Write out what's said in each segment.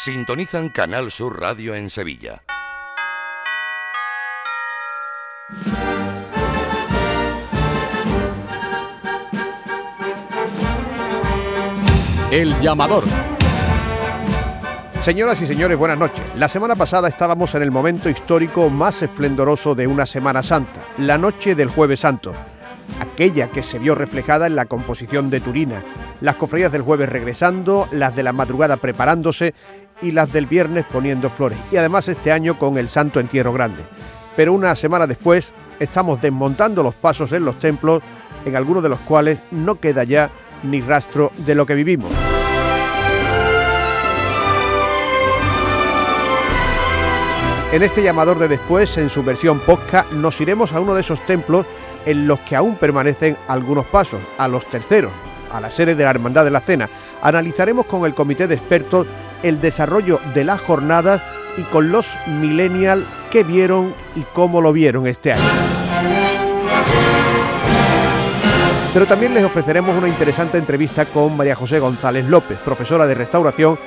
Sintonizan Canal Sur Radio en Sevilla. El llamador. Señoras y señores, buenas noches. La semana pasada estábamos en el momento histórico más esplendoroso de una Semana Santa, la noche del Jueves Santo, aquella que se vio reflejada en la composición de Turina, las cofradías del jueves regresando, las de la madrugada preparándose y las del viernes poniendo flores, y además este año con el Santo Entierro Grande. Pero una semana después estamos desmontando los pasos en los templos, en algunos de los cuales no queda ya ni rastro de lo que vivimos. En este llamador de después, en su versión podcast, nos iremos a uno de esos templos en los que aún permanecen algunos pasos, a los terceros, a la sede de la Hermandad de la Cena. Analizaremos con el comité de expertos el desarrollo de las jornadas y con los millennials que vieron y cómo lo vieron este año. Pero también les ofreceremos una interesante entrevista con María José González López, profesora de restauración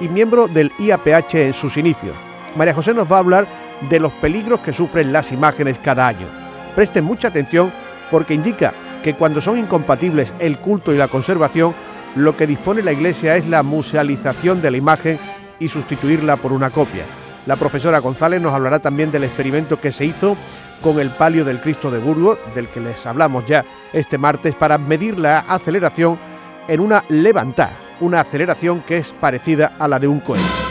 y miembro del IAPH en sus inicios. María José nos va a hablar de los peligros que sufren las imágenes cada año. Presten mucha atención porque indica que cuando son incompatibles el culto y la conservación, lo que dispone la Iglesia es la musealización de la imagen y sustituirla por una copia. La profesora González nos hablará también del experimento que se hizo con el palio del Cristo de Burgos, del que les hablamos ya este martes, para medir la aceleración en una levantada, una aceleración que es parecida a la de un cohete.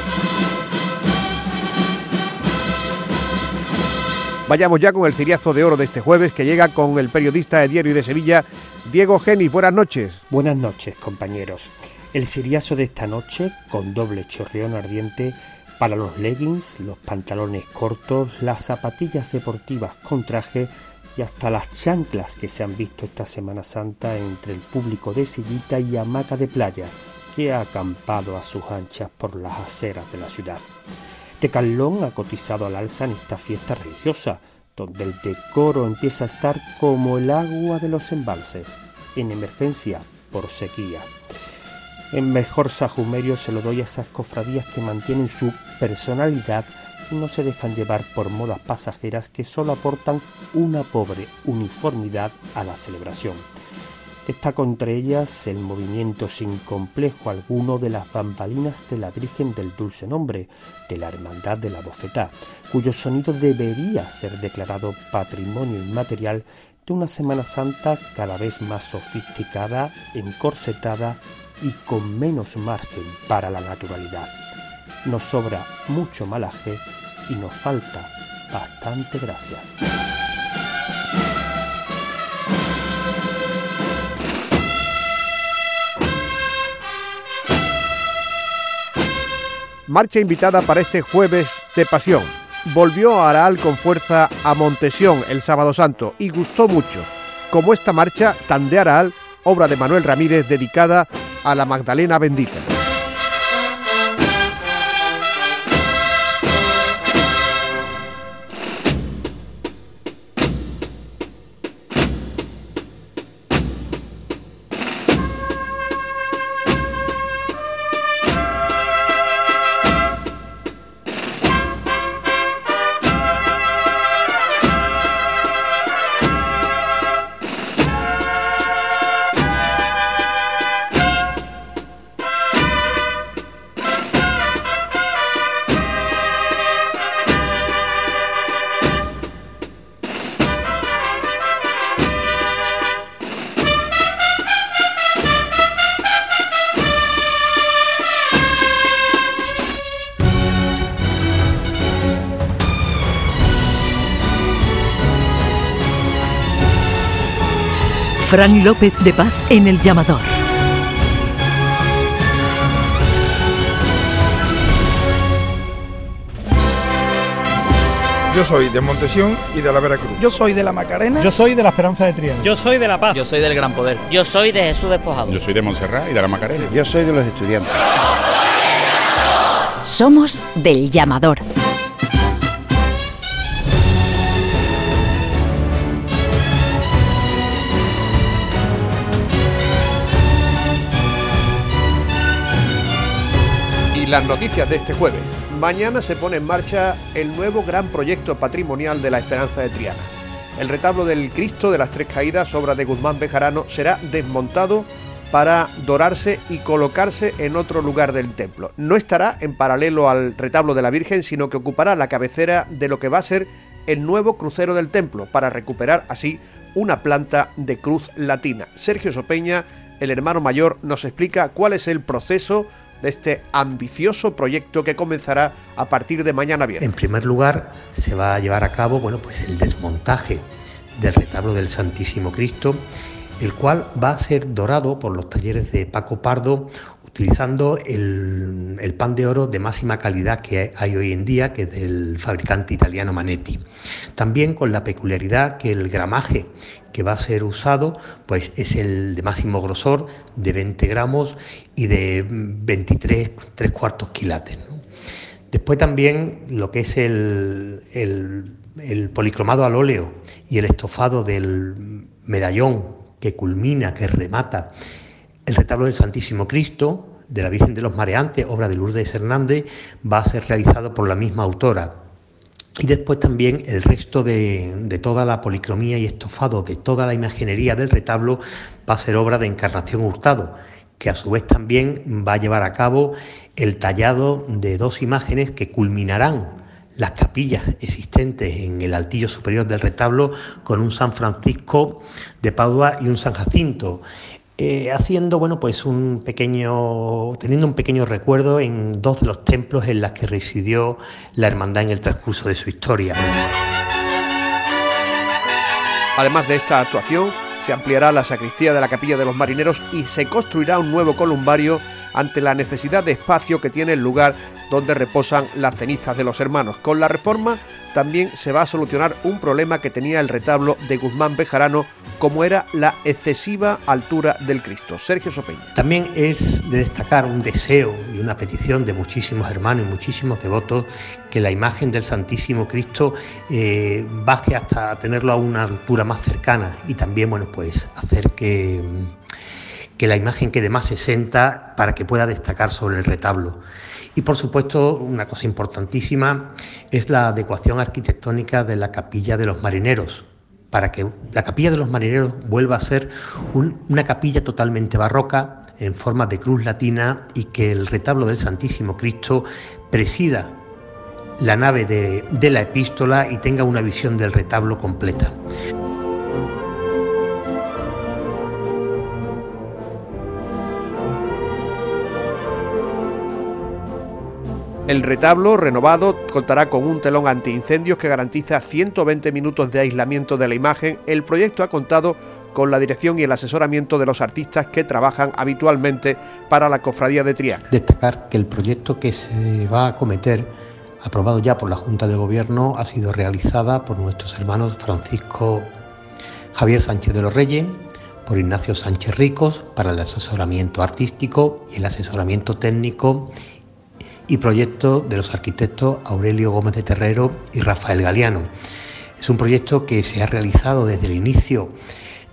Vayamos ya con el ciriazo de oro de este jueves que llega con el periodista de Diario de Sevilla, Diego Genis. Buenas noches. Buenas noches, compañeros. El ciriazo de esta noche, con doble chorreón ardiente, para los leggings, los pantalones cortos, las zapatillas deportivas con traje y hasta las chanclas que se han visto esta Semana Santa entre el público de sillita y hamaca de playa que ha acampado a sus anchas por las aceras de la ciudad. Tecalón ha cotizado al alza en esta fiesta religiosa, donde el decoro empieza a estar como el agua de los embalses, en emergencia por sequía. En mejor sajumerio se lo doy a esas cofradías que mantienen su personalidad y no se dejan llevar por modas pasajeras que solo aportan una pobre uniformidad a la celebración. Está contra ellas el movimiento sin complejo alguno de las bambalinas de la Virgen del Dulce Nombre, de la Hermandad de la Bofetá, cuyo sonido debería ser declarado patrimonio inmaterial de una Semana Santa cada vez más sofisticada, encorsetada y con menos margen para la naturalidad. Nos sobra mucho malaje y nos falta bastante gracia. Marcha invitada para este jueves de pasión. Volvió a Araal con fuerza a Montesión el sábado santo y gustó mucho, como esta marcha tan de Araal, obra de Manuel Ramírez dedicada a la Magdalena Bendita. Fran López de Paz en El Llamador. Yo soy de Montesión y de la Veracruz. Yo soy de la Macarena. Yo soy de la Esperanza de Triana. Yo soy de la Paz. Yo soy del Gran Poder. Yo soy de Jesús Despojado. Yo soy de Montserrat y de la Macarena. Yo soy de los estudiantes. Somos del Llamador. Las noticias de este jueves. Mañana se pone en marcha el nuevo gran proyecto patrimonial de la Esperanza de Triana. El retablo del Cristo de las Tres Caídas, obra de Guzmán Bejarano, será desmontado para dorarse y colocarse en otro lugar del templo. No estará en paralelo al retablo de la Virgen, sino que ocupará la cabecera de lo que va a ser el nuevo crucero del templo, para recuperar así una planta de cruz latina. Sergio Sopeña, el hermano mayor, nos explica cuál es el proceso de este ambicioso proyecto que comenzará a partir de mañana viernes. En primer lugar, se va a llevar a cabo bueno, pues el desmontaje del retablo del Santísimo Cristo, el cual va a ser dorado por los talleres de Paco Pardo utilizando el, pan de oro de máxima calidad que hay hoy en día, que es del fabricante italiano Manetti. También con la peculiaridad que el gramaje que va a ser usado pues es el de máximo grosor de 20 gramos y de 23 tres cuartos quilates. Después también lo que es el, el policromado al óleo y el estofado del medallón que culmina, que remata el retablo del Santísimo Cristo de la Virgen de los Mareantes, obra de Lourdes Hernández, va a ser realizado por la misma autora. Y después también el resto de, toda la policromía y estofado de toda la imaginería del retablo va a ser obra de Encarnación Hurtado, que a su vez también va a llevar a cabo el tallado de dos imágenes que culminarán las capillas existentes en el altillo superior del retablo con un San Francisco de Padua y un San Jacinto. Eh, haciendo bueno pues un pequeño teniendo un pequeño recuerdo en dos de los templos en los que residió la hermandad en el transcurso de su historia. Además de esta actuación, se ampliará la sacristía de la capilla de los marineros y se construirá un nuevo columbario ante la necesidad de espacio que tiene el lugar donde reposan las cenizas de los hermanos. Con la reforma también se va a solucionar un problema que tenía el retablo de Guzmán Bejarano, como era la excesiva altura del Cristo. Sergio Sopeña. También es de destacar un deseo y una petición de muchísimos hermanos y muchísimos devotos que la imagen del Santísimo Cristo eh, baje hasta tenerlo a una altura más cercana y también, bueno, pues hacer que que la imagen quede más exenta para que pueda destacar sobre el retablo. Y por supuesto, una cosa importantísima es la adecuación arquitectónica de la capilla de los marineros, para que la capilla de los marineros vuelva a ser una capilla totalmente barroca, en forma de cruz latina, y que el retablo del Santísimo Cristo presida la nave de, de la epístola y tenga una visión del retablo completa. El retablo renovado contará con un telón antiincendios que garantiza 120 minutos de aislamiento de la imagen. El proyecto ha contado con la dirección y el asesoramiento de los artistas que trabajan habitualmente para la Cofradía de Triana. Destacar que el proyecto que se va a acometer, aprobado ya por la Junta de Gobierno, ha sido realizada por nuestros hermanos Francisco Javier Sánchez de los Reyes, por Ignacio Sánchez Ricos para el asesoramiento artístico y el asesoramiento técnico y proyecto de los arquitectos Aurelio Gómez de Terrero y Rafael Galeano. Es un proyecto que se ha realizado desde el inicio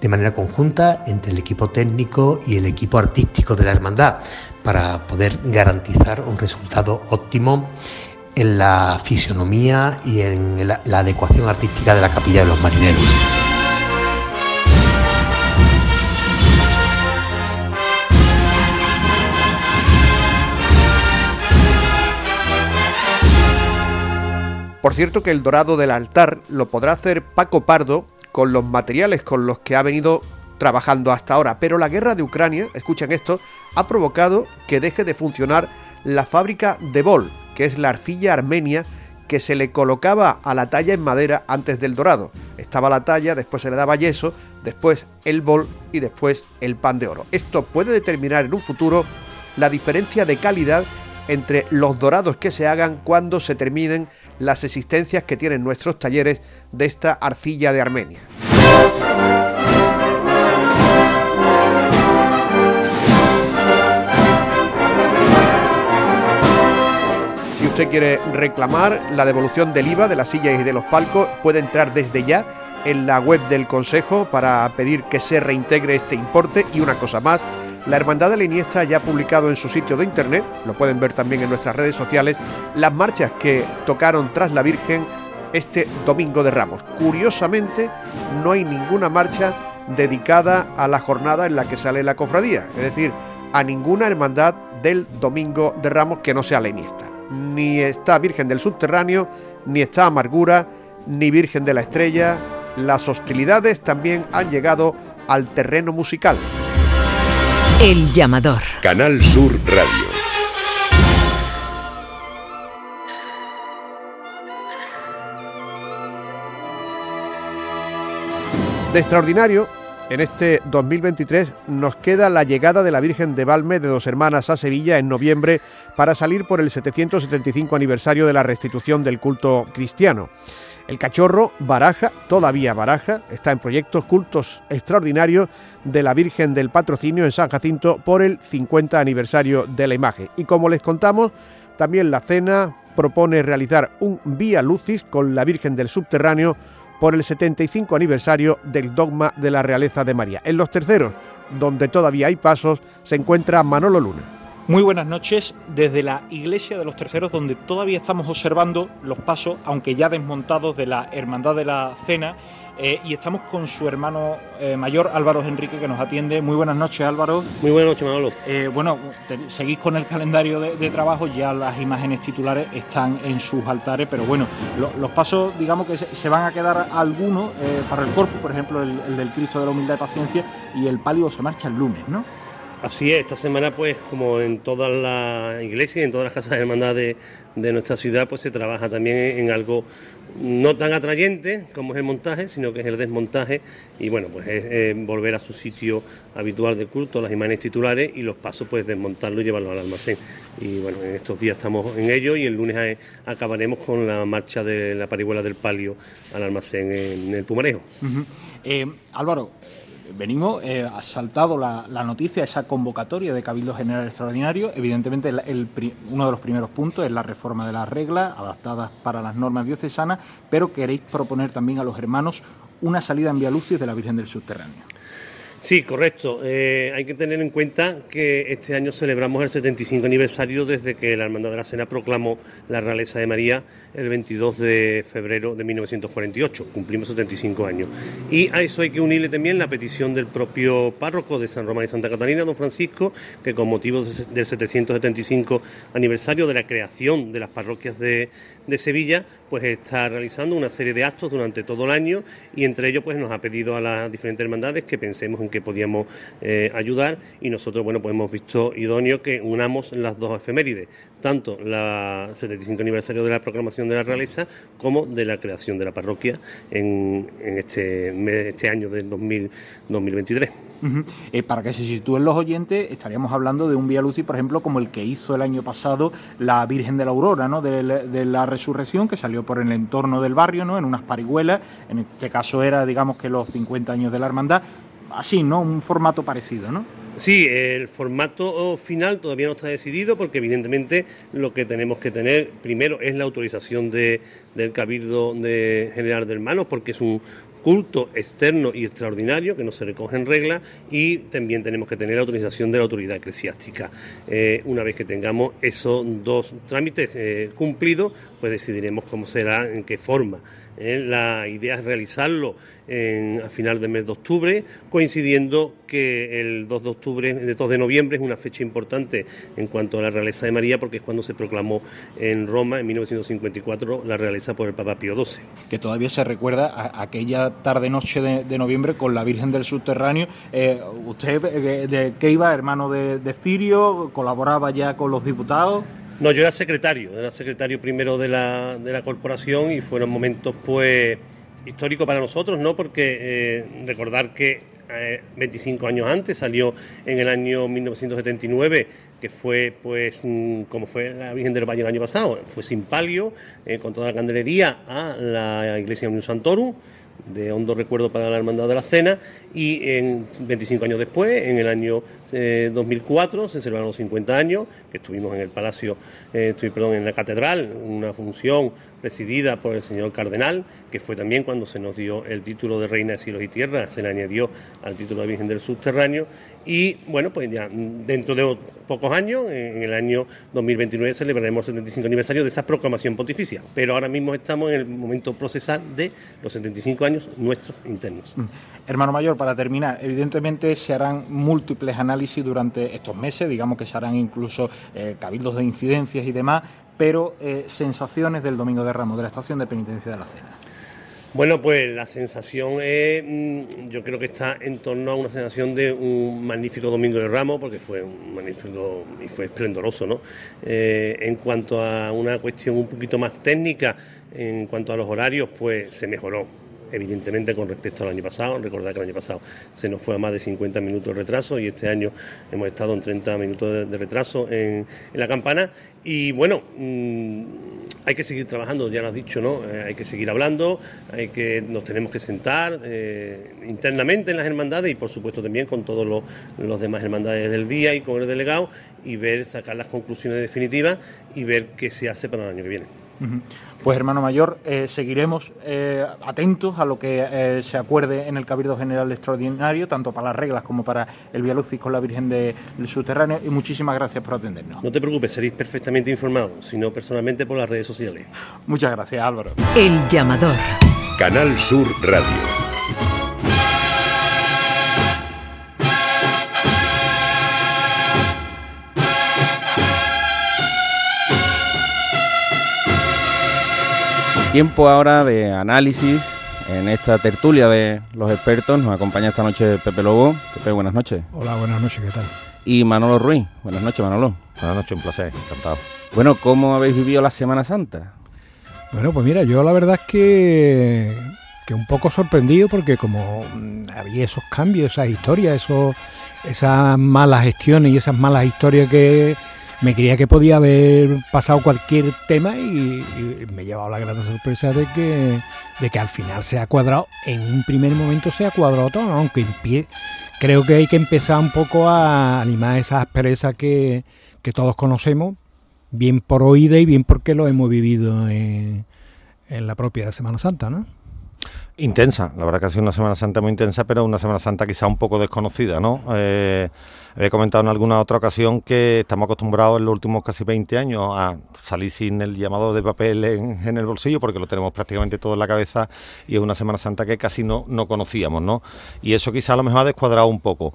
de manera conjunta entre el equipo técnico y el equipo artístico de la hermandad para poder garantizar un resultado óptimo en la fisionomía y en la, adecuación artística de la capilla de los marineros. Por cierto que el dorado del altar lo podrá hacer Paco Pardo con los materiales con los que ha venido trabajando hasta ahora, pero la guerra de Ucrania, escuchen esto, ha provocado que deje de funcionar la fábrica de Bol, que es la arcilla armenia que se le colocaba a la talla en madera antes del dorado. Estaba la talla, después se le daba yeso, después el bol y después el pan de oro. Esto puede determinar en un futuro la diferencia de calidad entre los dorados que se hagan cuando se terminen las existencias que tienen nuestros talleres de esta arcilla de Armenia. Si usted quiere reclamar la devolución del IVA de las sillas y de los palcos, puede entrar desde ya en la web del Consejo para pedir que se reintegre este importe y una cosa más, La Hermandad de la Iniesta ya ha publicado en su sitio de internet, lo pueden ver también en nuestras redes sociales, las marchas que tocaron tras la Virgen este domingo de Ramos. Curiosamente, no hay ninguna marcha dedicada a la jornada en la que sale la cofradía, es decir, a ninguna hermandad del domingo de Ramos que no sea la Iniesta. Ni está Virgen del Subterráneo, ni está Amargura, ni Virgen de la Estrella. Las hostilidades también han llegado al terreno musical. El llamador. Canal Sur Radio. De extraordinario, en este 2023 nos queda la llegada de la Virgen de Valme de Dos Hermanas a Sevilla en noviembre para salir por el 775 aniversario de la restitución del culto cristiano. El cachorro baraja, todavía baraja, está en proyectos cultos extraordinarios de la Virgen del Patrocinio en San Jacinto por el 50 aniversario de la imagen. Y como les contamos, también la cena propone realizar un Vía Lucis con la Virgen del Subterráneo por el 75 aniversario del dogma de la realeza de María. En los terceros, donde todavía hay pasos, se encuentra Manolo Luna. Muy buenas noches desde la Iglesia de los Terceros, donde todavía estamos observando los pasos, aunque ya desmontados, de la Hermandad de la Cena. Eh, y estamos con su hermano eh, mayor, Álvaro Enrique, que nos atiende. Muy buenas noches, Álvaro. Muy buenas noches, Manolo. Eh, bueno, seguís con el calendario de, trabajo, ya las imágenes titulares están en sus altares, pero bueno, los pasos, digamos que se, van a quedar algunos para el cuerpo, por ejemplo, el, el del Cristo de la Humildad y Paciencia, y el palio se marcha el lunes, ¿no? Así es, esta semana pues como en todas las iglesias, en todas las casas de hermandad de, nuestra ciudad, pues se trabaja también en algo no tan atrayente como es el montaje, sino que es el desmontaje y bueno, pues es, volver a su sitio habitual de culto, las imágenes titulares y los pasos pues desmontarlo y llevarlo al almacén. Y bueno, en estos días estamos en ello y el lunes eh, acabaremos con la marcha de la parihuela del palio al almacén en el Pumarejo. Eh, Álvaro, venimos, eh, ha saltado la, noticia, esa convocatoria de Cabildo General Extraordinario. Evidentemente, uno de los primeros puntos es la reforma de las reglas adaptadas para las normas diocesanas, pero queréis proponer también a los hermanos una salida en Vía Lucis de la Virgen del Subterráneo. Sí, correcto. Eh, hay que tener en cuenta que este año celebramos el 75 aniversario desde que la Hermandad de la Cena proclamó la realeza de María el 22 de febrero de 1948. Cumplimos 75 años. Y a eso hay que unirle también la petición del propio párroco de San Román y Santa Catalina, don Francisco, que con motivo del 775 aniversario de la creación de las parroquias de, Sevilla, pues está realizando una serie de actos durante todo el año y entre ellos pues nos ha pedido a las diferentes hermandades que pensemos en qué podíamos eh, ayudar y nosotros bueno pues hemos visto idóneo que unamos las dos efemérides, tanto la 75 aniversario de la proclamación de la realeza como de la creación de la parroquia en, este, este año del 2023. Eh, para que se sitúen los oyentes, estaríamos hablando de un Vía Lucis, por ejemplo, como el que hizo el año pasado la Virgen de la Aurora, ¿no? de, la Resurrección, que salió por el entorno del barrio, ¿no? en unas parihuelas, en este caso era, digamos, que los 50 años de la hermandad, así, ¿no? Un formato parecido, ¿no? Sí, el formato final todavía no está decidido porque evidentemente lo que tenemos que tener primero es la autorización de, del Cabildo de General del Mano porque es un, culto externo y extraordinario que no se recoge en regla y también tenemos que tener la autorización de la autoridad eclesiástica. Eh, una vez que tengamos esos dos trámites eh, cumplidos, pues decidiremos cómo será, en qué forma. La idea es realizarlo a final del mes de octubre, coincidiendo que el 2 de octubre, el 2 de noviembre es una fecha importante en cuanto a la realeza de María, porque es cuando se proclamó en Roma en 1954 la realeza por el Papa Pío XII. Que todavía se recuerda aquella tarde-noche de, noviembre con la Virgen del Subterráneo. Eh, ¿Usted eh, de, qué iba, hermano de, de Cirio? ¿Colaboraba ya con los diputados? No, yo era secretario, era secretario primero de la, de la corporación y fueron momentos pues históricos para nosotros, ¿no? Porque eh, recordar que 25 años antes salió en el año 1979 que fue pues mm, como fue la Virgen del Valle el año pasado, fue sin palio, con toda la candelería a la iglesia Unión Santorum de hondo recuerdo para la Hermandad de la Cena y en 25 años después, en el año 2004, eh, se celebraron los 50 años, que estuvimos en el Palacio, eh, perdón, en la Catedral, una función presidida por el señor Cardenal, que fue también cuando se nos dio el título de Reina de Cielos y Tierra, se le añadió al título de Virgen del Subterráneo y bueno, pues ya dentro de pocos años, en el año 2029, celebraremos el 75 aniversario de esa proclamación pontificia. Pero ahora mismo estamos en el momento procesal de los 75 años nuestros internos. Mm. Hermano Mayor, terminar, evidentemente se harán múltiples análisis durante estos meses, digamos que se harán incluso eh, cabildos de incidencias y demás, pero eh, sensaciones del Domingo de Ramos, de la estación de penitencia de la Cena. Bueno, pues la sensación es, mm, yo creo que está en torno a una sensación de un magnífico Domingo de Ramos, porque fue un magnífico y fue esplendoroso, ¿no? Eh, en cuanto a una cuestión un poquito más técnica, en cuanto a los horarios, pues se mejoró evidentemente con respecto al año pasado. Recordad que el año pasado se nos fue a más de 50 minutos de retraso y este año hemos estado en 30 minutos de, retraso en, la campana. Y bueno, mm, hay que seguir trabajando, ya lo has dicho, ¿no? Eh, hay que seguir hablando, hay que nos tenemos que sentar eh, internamente en las hermandades y por supuesto también con todos los, los demás hermandades del día y con el delegado y ver, sacar las conclusiones definitivas y ver qué se hace para el año que viene. Pues hermano mayor, eh, seguiremos eh, atentos a lo que eh, se acuerde en el Cabildo General Extraordinario, tanto para las reglas como para el Via con la Virgen del Subterráneo, y muchísimas gracias por atendernos. No te preocupes, seréis perfectamente informados, sino personalmente por las redes sociales. Muchas gracias, Álvaro. El llamador. Canal Sur Radio. Tiempo ahora de análisis en esta tertulia de los expertos. Nos acompaña esta noche Pepe Lobo. Pepe, buenas noches. Hola, buenas noches, ¿qué tal? Y Manolo Ruiz. Buenas noches, Manolo. Buenas noches, un placer, encantado. Bueno, ¿cómo habéis vivido la Semana Santa? Bueno, pues mira, yo la verdad es que, que un poco sorprendido porque como había esos cambios, esas historias, esos, esas malas gestiones y esas malas historias que me creía que podía haber pasado cualquier tema y, me he llevado la grata sorpresa de que, de que al final se ha cuadrado, en un primer momento se ha cuadrado todo, aunque creo que hay que empezar un poco a animar esas asperezas que, que todos conocemos, bien por oída y bien porque lo hemos vivido en, en la propia Semana Santa, ¿no? Intensa, la verdad que ha sido una Semana Santa muy intensa, pero una Semana Santa quizá un poco desconocida, ¿no? Eh, he comentado en alguna otra ocasión que estamos acostumbrados en los últimos casi 20 años a salir sin el llamado de papel en, el bolsillo, porque lo tenemos prácticamente todo en la cabeza y es una Semana Santa que casi no, no conocíamos, ¿no? Y eso quizá a lo mejor ha descuadrado un poco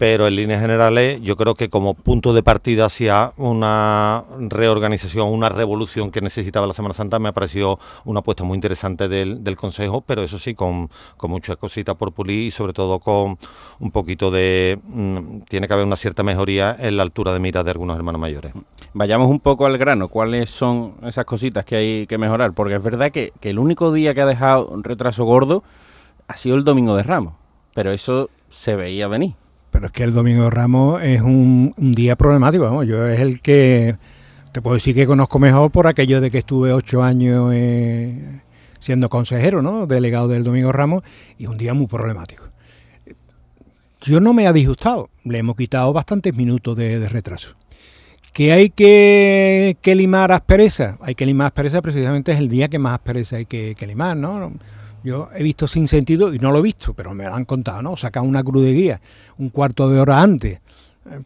pero en líneas generales yo creo que como punto de partida hacia una reorganización, una revolución que necesitaba la Semana Santa me ha parecido una apuesta muy interesante del, Consejo, pero eso sí, con, muchas cositas por pulir y sobre todo con un poquito de... Mm, tiene que haber una cierta mejoría en la altura de mira de algunos hermanos mayores. Vayamos un poco al grano, ¿cuáles son esas cositas que hay que mejorar? Porque es verdad que el único día que ha dejado un retraso gordo ha sido el Domingo de Ramos, pero eso se veía venir. Pero es que el Domingo Ramos es un, día problemático, vamos, yo es el que te puedo decir que conozco mejor por aquello de que estuve ocho años eh, siendo consejero, ¿no? Delegado del Domingo Ramos, y un día muy problemático. Yo no me ha disgustado, le hemos quitado bastantes minutos de, retraso. ¿Que hay que, limar aspereza? Hay que limar aspereza precisamente es el día que más aspereza hay que limar, ¿no? Yo he visto sin sentido, y no lo he visto, pero me lo han contado, ¿no? Sacar una cruz guía un cuarto de hora antes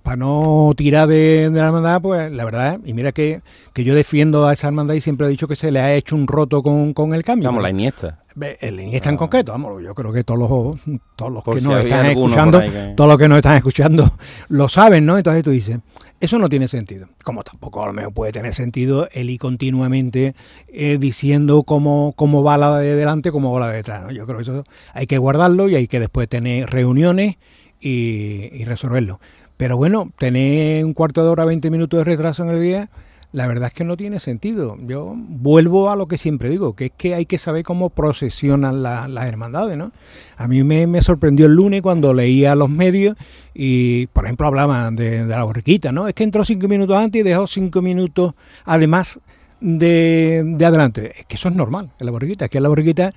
para no tirar de, la hermandad, pues la verdad, y mira que, que, yo defiendo a esa hermandad y siempre he dicho que se le ha hecho un roto con, con el cambio. Vamos, la Iniesta. El Iniesta en ah. concreto, vamos, yo creo que todos los, todos los que nos están escuchando, todos los que nos están escuchando lo saben, ¿no? Entonces tú dices, eso no tiene sentido. Como tampoco a lo mejor puede tener sentido el ir continuamente eh, diciendo cómo, cómo va la de delante, cómo va la de detrás. ¿no? Yo creo que eso hay que guardarlo y hay que después tener reuniones y, resolverlo. Pero bueno, tener un cuarto de hora, 20 minutos de retraso en el día, la verdad es que no tiene sentido. Yo vuelvo a lo que siempre digo, que es que hay que saber cómo procesionan las hermandades, ¿no? A mí me, sorprendió el lunes cuando leía los medios y, por ejemplo, hablaban de, la borriquita, ¿no? Es que entró cinco minutos antes y dejó cinco minutos, además de, de adelante. Es que eso es normal en la borriquita, es que en la borriquita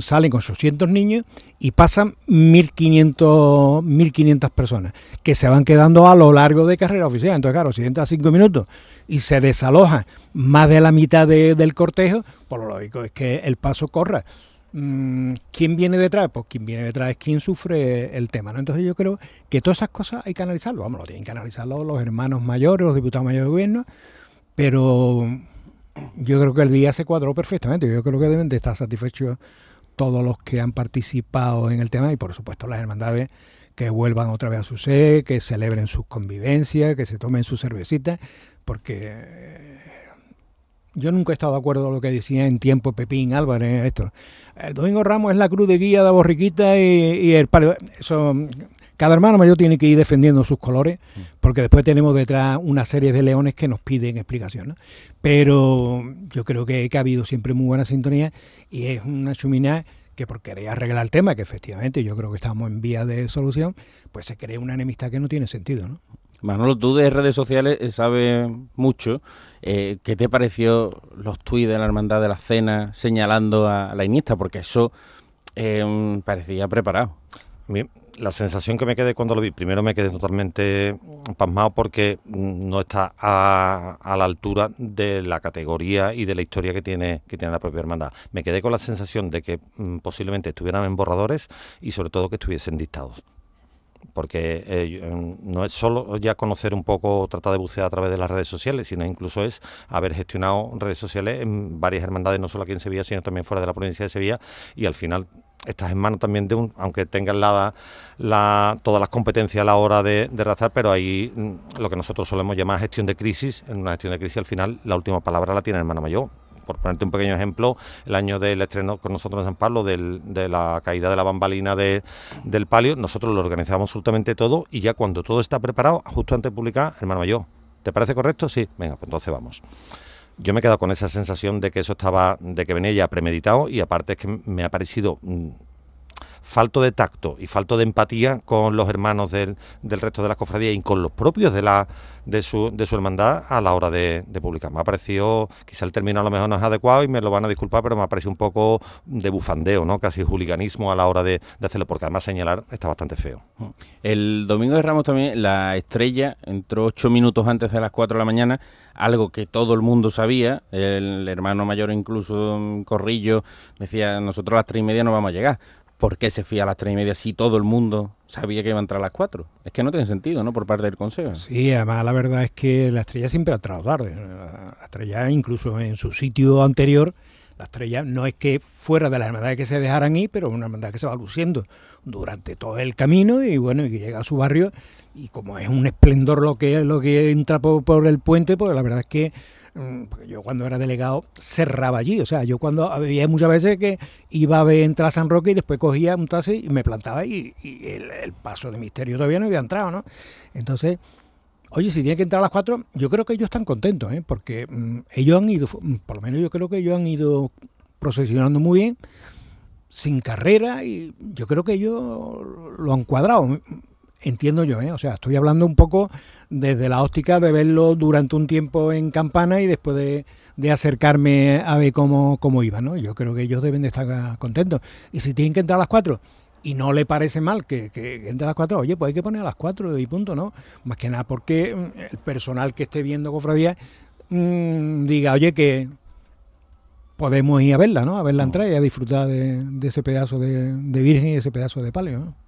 salen con 800 niños y pasan 1.500, 1.500 personas que se van quedando a lo largo de carrera oficial. Entonces, claro, si entra 5 minutos y se desaloja más de la mitad del cortejo, por lo lógico es que el paso corra. Mm, ¿Quién viene detrás? Pues quien viene detrás es quien sufre el tema, ¿no? Entonces yo creo que todas esas cosas hay que analizarlo, vamos, lo tienen que analizarlo los hermanos mayores, los diputados mayores de gobierno, pero yo creo que el día se cuadró perfectamente, yo creo que deben de estar satisfechos todos los que han participado en el tema y por supuesto las hermandades que vuelvan otra vez a su sede, que celebren sus convivencias, que se tomen sus cervecitas, porque yo nunca he estado de acuerdo con lo que decía en tiempo Pepín Álvarez esto. Domingo Ramos es la cruz de guía de Borriquita y, el Eso, cada hermano mayor tiene que ir defendiendo sus colores, porque después tenemos detrás una serie de leones que nos piden explicación. Pero yo creo que, ha habido siempre muy buena sintonía y es una chuminada que por querer arreglar el tema, que efectivamente yo creo que estamos en vía de solución, pues se crea una enemistad que no tiene sentido. ¿no? Manolo, tú de redes sociales eh, sabes mucho. Eh, ¿Qué te pareció los tuits de la Hermandad de la Cena señalando a la Iniesta? Porque eso eh, parecía preparado. La sensación que me quedé cuando lo vi, primero me quedé totalmente pasmado porque no está a, la altura de la categoría y de la historia que tiene, que tiene la propia hermandad. Me quedé con la sensación de que mm, posiblemente estuvieran en borradores y sobre todo que estuviesen dictados porque eh, no es solo ya conocer un poco, tratar de bucear a través de las redes sociales, sino incluso es haber gestionado redes sociales en varias hermandades, no solo aquí en Sevilla, sino también fuera de la provincia de Sevilla, y al final estás en manos también de un, aunque tengas la, todas las competencias a la hora de, de pero ahí mm, lo que nosotros solemos llamar gestión de crisis, en una gestión de crisis al final la última palabra la tiene el hermano mayor por ponerte un pequeño ejemplo, el año del estreno con nosotros en San Pablo, de la caída de la bambalina de, del palio, nosotros lo organizamos absolutamente todo y ya cuando todo está preparado, justo antes de publicar, hermano mayor, ¿te parece correcto? Sí, venga, pues entonces vamos. Yo me he quedado con esa sensación de que eso estaba, de que venía ya premeditado y aparte es que me ha parecido mm, falto de tacto y falto de empatía con los hermanos del, resto de las cofradías y con los propios de la de su, de su hermandad a la hora de, publicar. Me ha parecido, quizá el término a lo mejor no es adecuado y me lo van a disculpar, pero me ha parecido un poco de bufandeo, ¿no? casi hooliganismo a la hora de, hacerlo, porque además señalar está bastante feo. El domingo de Ramos también, la estrella entró ocho minutos antes de las cuatro de la mañana, algo que todo el mundo sabía, el hermano mayor incluso Corrillo decía, nosotros a las tres y media no vamos a llegar. ¿Por qué se fía a las tres y media si todo el mundo sabía que iba a entrar a las cuatro? Es que no tiene sentido, ¿no? Por parte del Consejo. Sí, además la verdad es que la estrella siempre ha entrado tarde. La estrella, incluso en su sitio anterior, la estrella no es que fuera de las hermandades que se dejaran ir, pero una hermandad que se va luciendo durante todo el camino y bueno, y que llega a su barrio y como es un esplendor lo que lo que entra por, por el puente, pues la verdad es que yo cuando era delegado cerraba allí, o sea, yo cuando había muchas veces que iba a ver entrar a San Roque y después cogía un taxi y me plantaba y, y el, paso de misterio todavía no había entrado, ¿no? Entonces, oye, si tiene que entrar a las cuatro, yo creo que ellos están contentos, ¿eh? Porque mm, ellos han ido, mm, por lo menos yo creo que ellos han ido procesionando muy bien, sin carrera, y yo creo que ellos lo han cuadrado entiendo yo, ¿eh? o sea, estoy hablando un poco desde la óptica de verlo durante un tiempo en campana y después de, acercarme a ver cómo, cómo iba, ¿no? Yo creo que ellos deben de estar contentos. Y si tienen que entrar a las cuatro y no le parece mal que, que, entre a las cuatro, oye, pues hay que poner a las cuatro y punto, ¿no? Más que nada porque mm, el personal que esté viendo cofradía mmm, diga, oye, que podemos ir a verla, ¿no? A verla entrar y a disfrutar de, ese pedazo de, de, virgen y ese pedazo de palio, ¿no?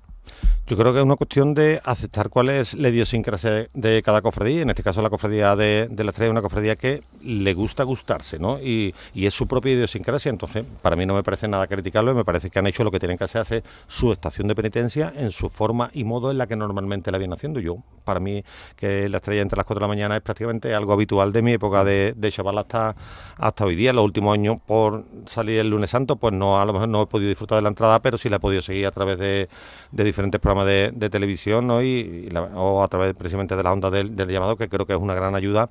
Yo creo que es una cuestión de aceptar cuál es la idiosincrasia de cada cofradía. En este caso, la cofradía de, la estrella es una cofradía que le gusta gustarse, ¿no? Y, es su propia idiosincrasia. Entonces, para mí no me parece nada criticarlo y me parece que han hecho lo que tienen que hacer, hacer su estación de penitencia en su forma y modo en la que normalmente la vienen haciendo. Yo, para mí, que la estrella entre las 4 de la mañana es prácticamente algo habitual de mi época de, de chaval hasta, hasta hoy día. Los últimos años, por salir el lunes santo, pues no a lo mejor no he podido disfrutar de la entrada, pero sí la he podido seguir a través de, de diferentes programas de, televisión y, o a través precisamente de la onda del, llamado, que creo que es una gran ayuda.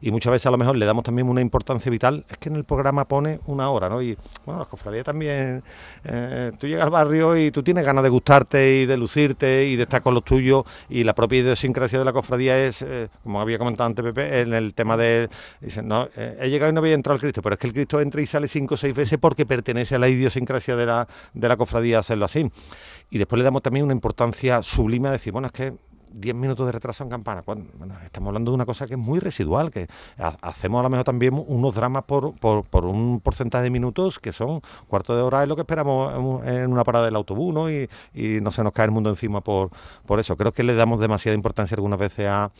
Y muchas veces a lo mejor le damos también una importancia vital. Es que en el programa pone una hora, ¿no? Y bueno, las cofradías también. Eh, tú llegas al barrio y tú tienes ganas de gustarte y de lucirte y de estar con los tuyos. Y la propia idiosincrasia de la cofradía es, eh, como había comentado antes Pepe, en el tema de. Dicen, no, eh, he llegado y no había entrado al Cristo, pero es que el Cristo entra y sale cinco o seis veces porque pertenece a la idiosincrasia de la, de la cofradía hacerlo así. Y después le damos también una importancia sublime a decir, bueno, es que 10 minutos de retraso en campana. Estamos hablando de una cosa que es muy residual, que hacemos a lo mejor también unos dramas por, por, un porcentaje de minutos que son cuarto de hora es lo que esperamos en una parada del autobús, ¿no? Y, no se nos cae el mundo encima por, por eso. Creo que le damos demasiada importancia algunas veces a,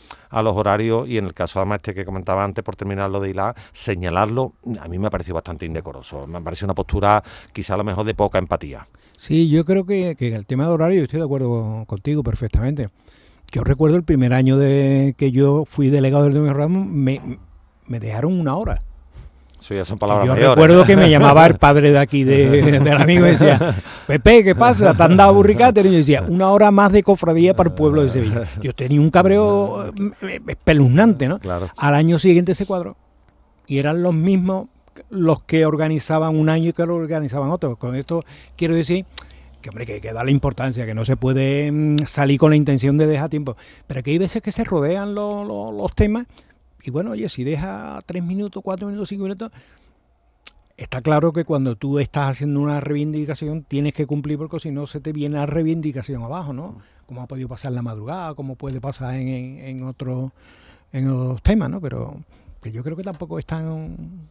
los horarios y en el caso además este que comentaba antes, por terminar lo de ILA, señalarlo, a mí me ha parecido bastante indecoroso. Me ha parecido una postura quizá a lo mejor de poca empatía. Sí, yo creo que, que el tema de horario estoy de acuerdo contigo perfectamente. Yo recuerdo el primer año de que yo fui delegado del Domingo Ramos, me, me dejaron una hora. Eso ya son palabras Yo recuerdo que me llamaba el padre de aquí, de, del amigo, y decía, Pepe, ¿qué pasa? ¿Te han dado burricate? Y yo decía, una hora más de cofradía para el pueblo de Sevilla. Yo tenía un cabreo eh, espeluznante, ¿no? Al año siguiente se cuadró. Y eran los mismos los que organizaban un año y que lo organizaban otros. Con esto quiero decir que hombre, que hay que darle importancia, que no se puede mm, salir con la intención de dejar tiempo, pero que hay veces que se rodean los temas y bueno, oye, si deja tres minutos, cuatro minutos, cinco minutos, está claro que cuando tú estás haciendo una reivindicación tienes que cumplir porque si no se te viene la reivindicación abajo, ¿no? Como ha podido pasar la madrugada, como puede pasar en, en, otros en otros temas, ¿no? Pero que yo creo que tampoco es tan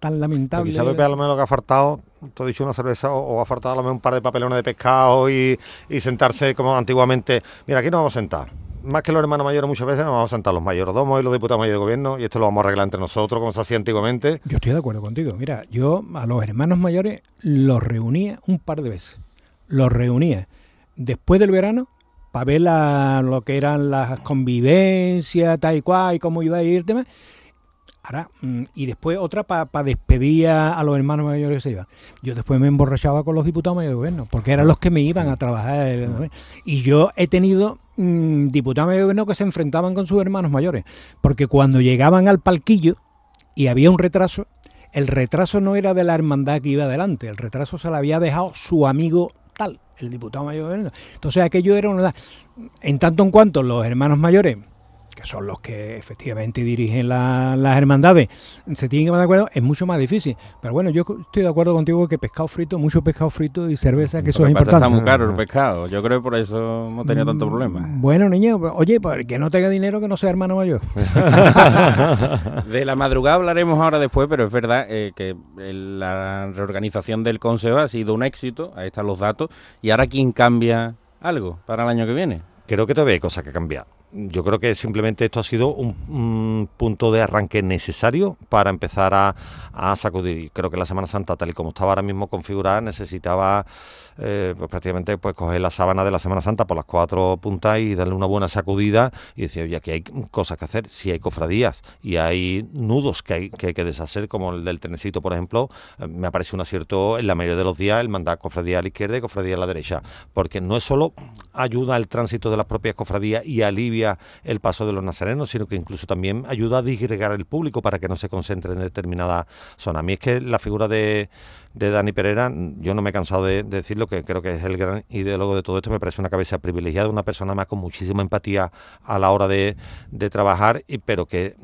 tan lamentable. Quizás a lo menos lo que ha faltado, te he dicho una cerveza, o, ha faltado a lo menos un par de papelones de pescado y, sentarse como antiguamente. Mira, aquí nos vamos a sentar. Más que los hermanos mayores muchas veces nos vamos a sentar los mayordomos y los diputados mayores de gobierno y esto lo vamos a arreglar entre nosotros como se hacía antiguamente. Yo estoy de acuerdo contigo. Mira, yo a los hermanos mayores los reunía un par de veces. Los reunía después del verano para ver lo que eran las convivencias, tal y cual, y cómo iba a ir el tema Ahora, mm, y después otra para despedir a, los hermanos mayores que se iban. Yo después me emborrachaba con los diputados mayores de gobierno, porque eran los que me iban a trabajar. Y yo he tenido mm, diputados mayores de gobierno que se enfrentaban con sus hermanos mayores, porque cuando llegaban al palquillo y había un retraso, el retraso no era de la hermandad que iba adelante, el retraso se lo había dejado su amigo tal, el diputado mayor de gobierno. Entonces aquello era una... En tanto en cuanto los hermanos mayores que son los que efectivamente dirigen las hermandades, se tienen que poner de acuerdo, es mucho más difícil. Pero bueno, yo estoy de acuerdo contigo que pescado frito, mucho pescado frito y cerveza, que eso es importante. Está muy caro el pescado, yo creo que por eso no tenía tanto problema. Mm, bueno, niño, oye, pues que no tenga dinero que no sea hermano mayor. de la madrugada hablaremos ahora después, pero es verdad eh, que la reorganización del Consejo ha sido un éxito, ahí están los datos, y ahora ¿quién cambia algo para el año que viene? Creo que todavía hay cosas que cambiar yo creo que simplemente esto ha sido un, punto de arranque necesario para empezar a, a, sacudir. Creo que la Semana Santa, tal y como estaba ahora mismo configurada, necesitaba eh, pues prácticamente pues coger la sábana de la Semana Santa por las cuatro puntas y darle una buena sacudida y decir, oye, aquí hay cosas que hacer. Si hay cofradías y hay nudos que hay que, deshacer, como el del trenecito, por ejemplo, eh, me parece un acierto en la mayoría de los días el mandar cofradía a la izquierda y cofradía a la derecha, porque no es solo ayuda al tránsito de las propias cofradías y alivia el paso de los nazarenos, sino que incluso también ayuda a disgregar el público para que no se concentre en determinada zona. A mí es que la figura de de Dani Pereira, yo no me he cansado de, decirlo, que creo que es el gran ideólogo de todo esto, me parece una cabeza privilegiada, una persona más con muchísima empatía a la hora de, de trabajar, y, pero que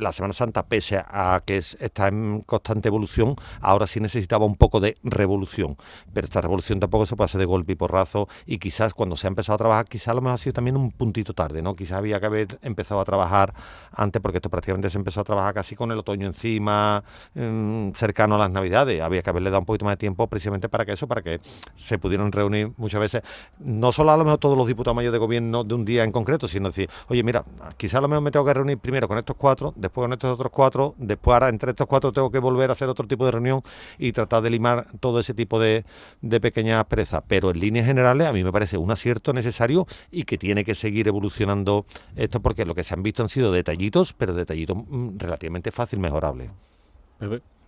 la Semana Santa, pese a que está en constante evolución, ahora sí necesitaba un poco de revolución. Pero esta revolución tampoco se puede hacer de golpe y porrazo. Y quizás cuando se ha empezado a trabajar, quizás a lo mejor ha sido también un puntito tarde, ¿no? Quizás había que haber empezado a trabajar antes, porque esto prácticamente se empezó a trabajar casi con el otoño encima, mm, cercano a las Navidades. Había que haberle dado un poquito más de tiempo precisamente para que eso, para que se pudieran reunir muchas veces, no solo a lo mejor todos los diputados mayores de gobierno de un día en concreto, sino decir, oye, mira, quizás a lo mejor me tengo que reunir primero con estos cuatro, después con estos otros cuatro, después ahora entre estos cuatro tengo que volver a hacer otro tipo de reunión y tratar de limar todo ese tipo de, de pequeñas perezas. Pero en líneas generales a mí me parece un acierto necesario y que tiene que seguir evolucionando esto porque lo que se han visto han sido detallitos, pero detallitos mm, relativamente fácil mejorables.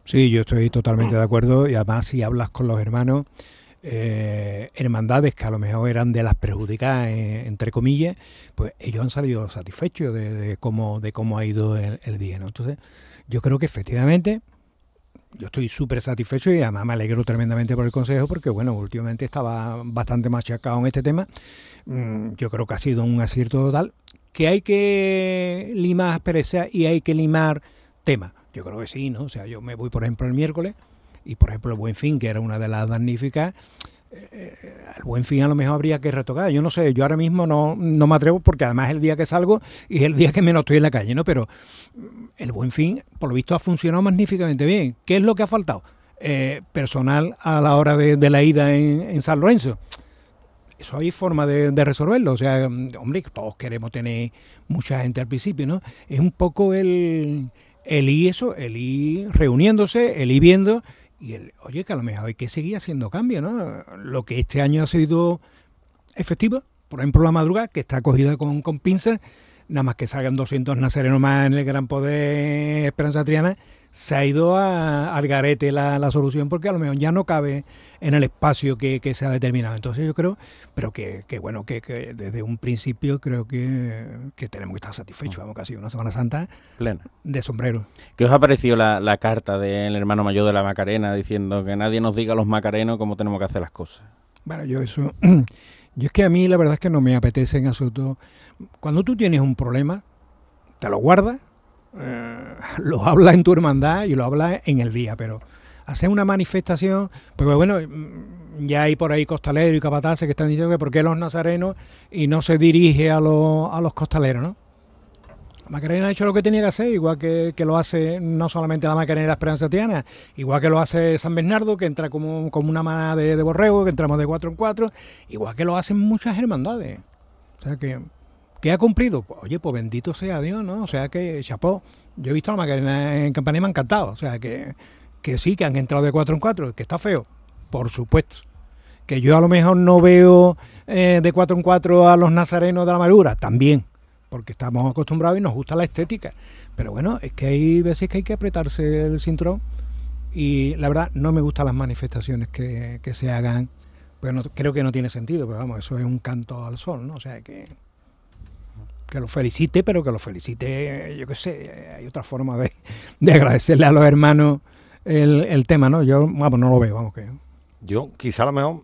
Sí, yo estoy totalmente de acuerdo y además si hablas con los hermanos eh, hermandades que a lo mejor eran de las perjudicadas, eh, entre comillas, pues ellos han salido satisfechos de, cómo, de cómo ha ido el, día. ¿no? Entonces, yo creo que efectivamente yo estoy súper satisfecho y además me alegro tremendamente por el consejo porque, bueno, últimamente estaba bastante machacado en este tema. Mm, yo creo que ha sido un acierto total. Que hay que limar pereza y hay que limar tema. Yo creo que sí, ¿no? O sea, yo me voy, por ejemplo, el miércoles y por ejemplo el Buen Fin, que era una de las magníficas, eh, el Buen Fin a lo mejor habría que retocar. Yo no sé, yo ahora mismo no, no me atrevo porque además es el día que salgo y es el día que menos estoy en la calle, ¿no? Pero el Buen Fin, por lo visto, ha funcionado magníficamente bien. ¿Qué es lo que ha faltado? Eh, personal a la hora de, la ida en, San Lorenzo. Eso hay forma de, de, resolverlo. O sea, hombre, todos queremos tener mucha gente al principio, ¿no? Es un poco el, el ir eso, el ir reuniéndose, el ir viendo y el, oye, que a lo mejor hay que seguir haciendo cambios, ¿no? Lo que este año ha sido efectivo, por ejemplo, la madrugada, que está acogida con, con pinzas, nada más que salgan 200 nazarenos más en el Gran Poder Esperanza Triana, se ha ido a, al garete la, solución porque a lo mejor ya no cabe en el espacio que, se ha determinado. Entonces yo creo, pero que, bueno, que, desde un principio creo que, tenemos que estar satisfechos. Vamos, casi una Semana Santa plena de sombrero. ¿Qué os ha parecido la, la carta del hermano mayor de la Macarena diciendo que nadie nos diga a los macarenos cómo tenemos que hacer las cosas? Bueno, yo eso... Yo es que a mí la verdad es que no me apetece en absoluto. Cuando tú tienes un problema, te lo guardas eh, lo habla en tu hermandad y lo habla en el día, pero hacer una manifestación, pues bueno, mm, ya hay por ahí costaleros y capataces que están diciendo que por qué los nazarenos y no se dirige a, los, a los costaleros, ¿no? Macarena ha hecho lo que tenía que hacer, igual que, lo hace no solamente la Macarena la Esperanza Tiana, igual que lo hace San Bernardo, que entra como, como una manada de borrego, que entramos de cuatro en cuatro, igual que lo hacen muchas hermandades. O sea que ¿Qué ha cumplido? Pues, oye, pues bendito sea Dios, ¿no? O sea que, chapó, yo he visto a la Macarena en campaña y me ha encantado. O sea que, que sí, que han entrado de cuatro en cuatro, que está feo, por supuesto. Que yo a lo mejor no veo eh, de cuatro en cuatro a los nazarenos de la amargura, también, porque estamos acostumbrados y nos gusta la estética. Pero bueno, es que hay veces que hay que apretarse el cinturón y la verdad no me gustan las manifestaciones que, que se hagan, pues creo que no tiene sentido, pero vamos, eso es un canto al sol, ¿no? O sea que que lo felicite, pero que lo felicite, yo qué sé, hay otra forma de, agradecerle a los hermanos el, tema, ¿no? Yo, vamos, no lo veo, vamos que... Yo, quizá a lo mejor,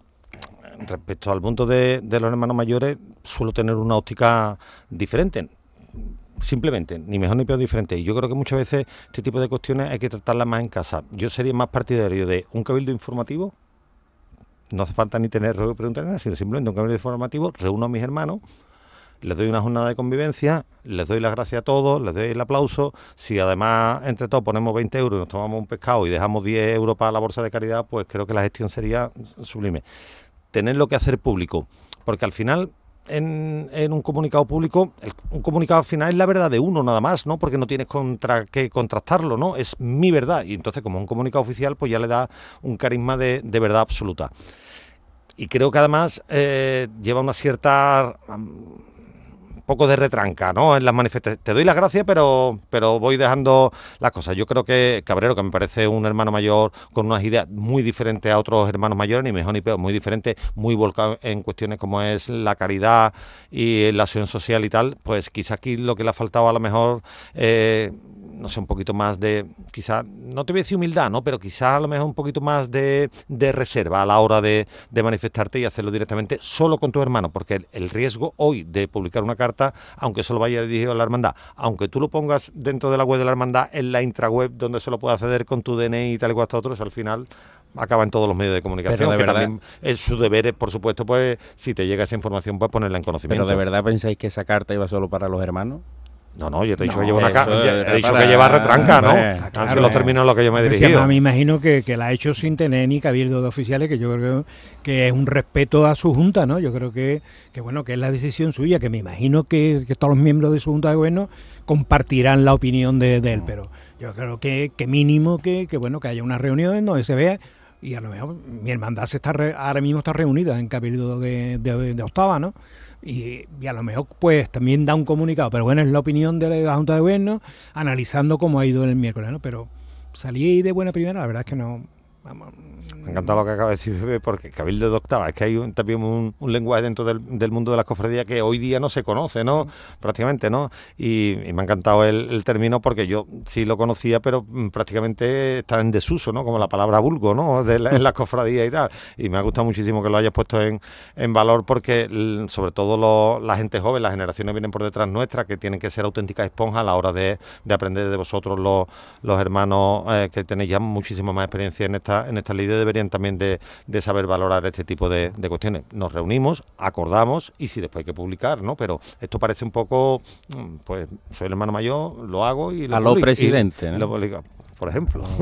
respecto al punto de, de los hermanos mayores, suelo tener una óptica diferente simplemente, ni mejor ni peor diferente. Y yo creo que muchas veces este tipo de cuestiones hay que tratarlas más en casa. Yo sería más partidario de un cabildo informativo, no hace falta ni tener preguntas nada, sino simplemente un cabildo informativo, reúno a mis hermanos, les doy una jornada de convivencia, les doy las gracias a todos, les doy el aplauso. Si además entre todos ponemos 20 euros y nos tomamos un pescado y dejamos 10 euros para la bolsa de caridad, pues creo que la gestión sería sublime. Tener lo que hacer público, porque al final en, un comunicado público, un comunicado al final es la verdad de uno nada más, ¿no? Porque no tienes contra que contrastarlo, ¿no? Es mi verdad. Y entonces, como un comunicado oficial, pues ya le da un carisma de, verdad absoluta. Y creo que además eh, lleva una cierta poco de retranca, ¿no? En las manifestaciones. Te doy las gracias, pero, pero voy dejando las cosas. Yo creo que Cabrero, que me parece un hermano mayor con unas ideas muy diferentes a otros hermanos mayores, ni mejor ni peor, muy diferentes, muy volcado en cuestiones como es la caridad y la acción social y tal, pues quizá aquí lo que le ha faltado a lo mejor eh, no sé, un poquito más de, quizá, no te voy a decir humildad, ¿no? Pero quizá a lo mejor un poquito más de, de reserva a la hora de, de, manifestarte y hacerlo directamente solo con tu hermano, porque el, riesgo hoy de publicar una carta, aunque solo vaya dirigido a la hermandad, aunque tú lo pongas dentro de la web de la hermandad, en la intraweb donde se lo puede acceder con tu DNI y tal y cual hasta otros, al final acaba en todos los medios de comunicación, que también es su deber, por supuesto, pues si te llega esa información, pues ponerla en conocimiento. ¿Pero de verdad pensáis que esa carta iba solo para los hermanos? No, no, yo te he dicho que lleva una he dicho que lleva retranca, ¿no? Así los términos lo que yo me he dirigido. me imagino que, que, la ha hecho sin tener ni cabildo de oficiales, que yo creo que es un respeto a su junta, ¿no? Yo creo que, que bueno, que es la decisión suya, que me imagino que, que todos los miembros de su junta de gobierno compartirán la opinión de, él, pero yo creo que, que mínimo que, que, bueno, que haya una reunión donde se vea y a lo mejor mi hermandad se está ahora mismo está reunida en cabildo de, de, de octava, ¿no? Y, a lo mejor pues también da un comunicado, pero bueno, es la opinión de la Junta de Gobierno analizando cómo ha ido el miércoles, ¿no? Pero salí de buena primera, la verdad es que no, Me ha encantado lo que acaba de decir porque Cabildo de Octava, es que hay también un, lenguaje dentro del, mundo de las cofradías que hoy día no se conoce, ¿no? Prácticamente, ¿no? Y, me ha encantado el, término porque yo sí lo conocía, pero mm, prácticamente está en desuso, ¿no? Como la palabra vulgo, ¿no? De en las cofradías y tal. Y me ha gustado muchísimo que lo hayas puesto en, valor porque, sobre todo la gente joven, las generaciones vienen por detrás nuestras, que tienen que ser auténticas esponjas a la hora de, aprender de vosotros los, los hermanos eh, que tenéis ya muchísima más experiencia en esta en esta ley deberían también de, saber valorar este tipo de, cuestiones. Nos reunimos, acordamos y si después hay que publicar, ¿no? Pero esto parece un poco, mm, pues soy el hermano mayor, lo hago y lo A lo presidente, por ejemplo.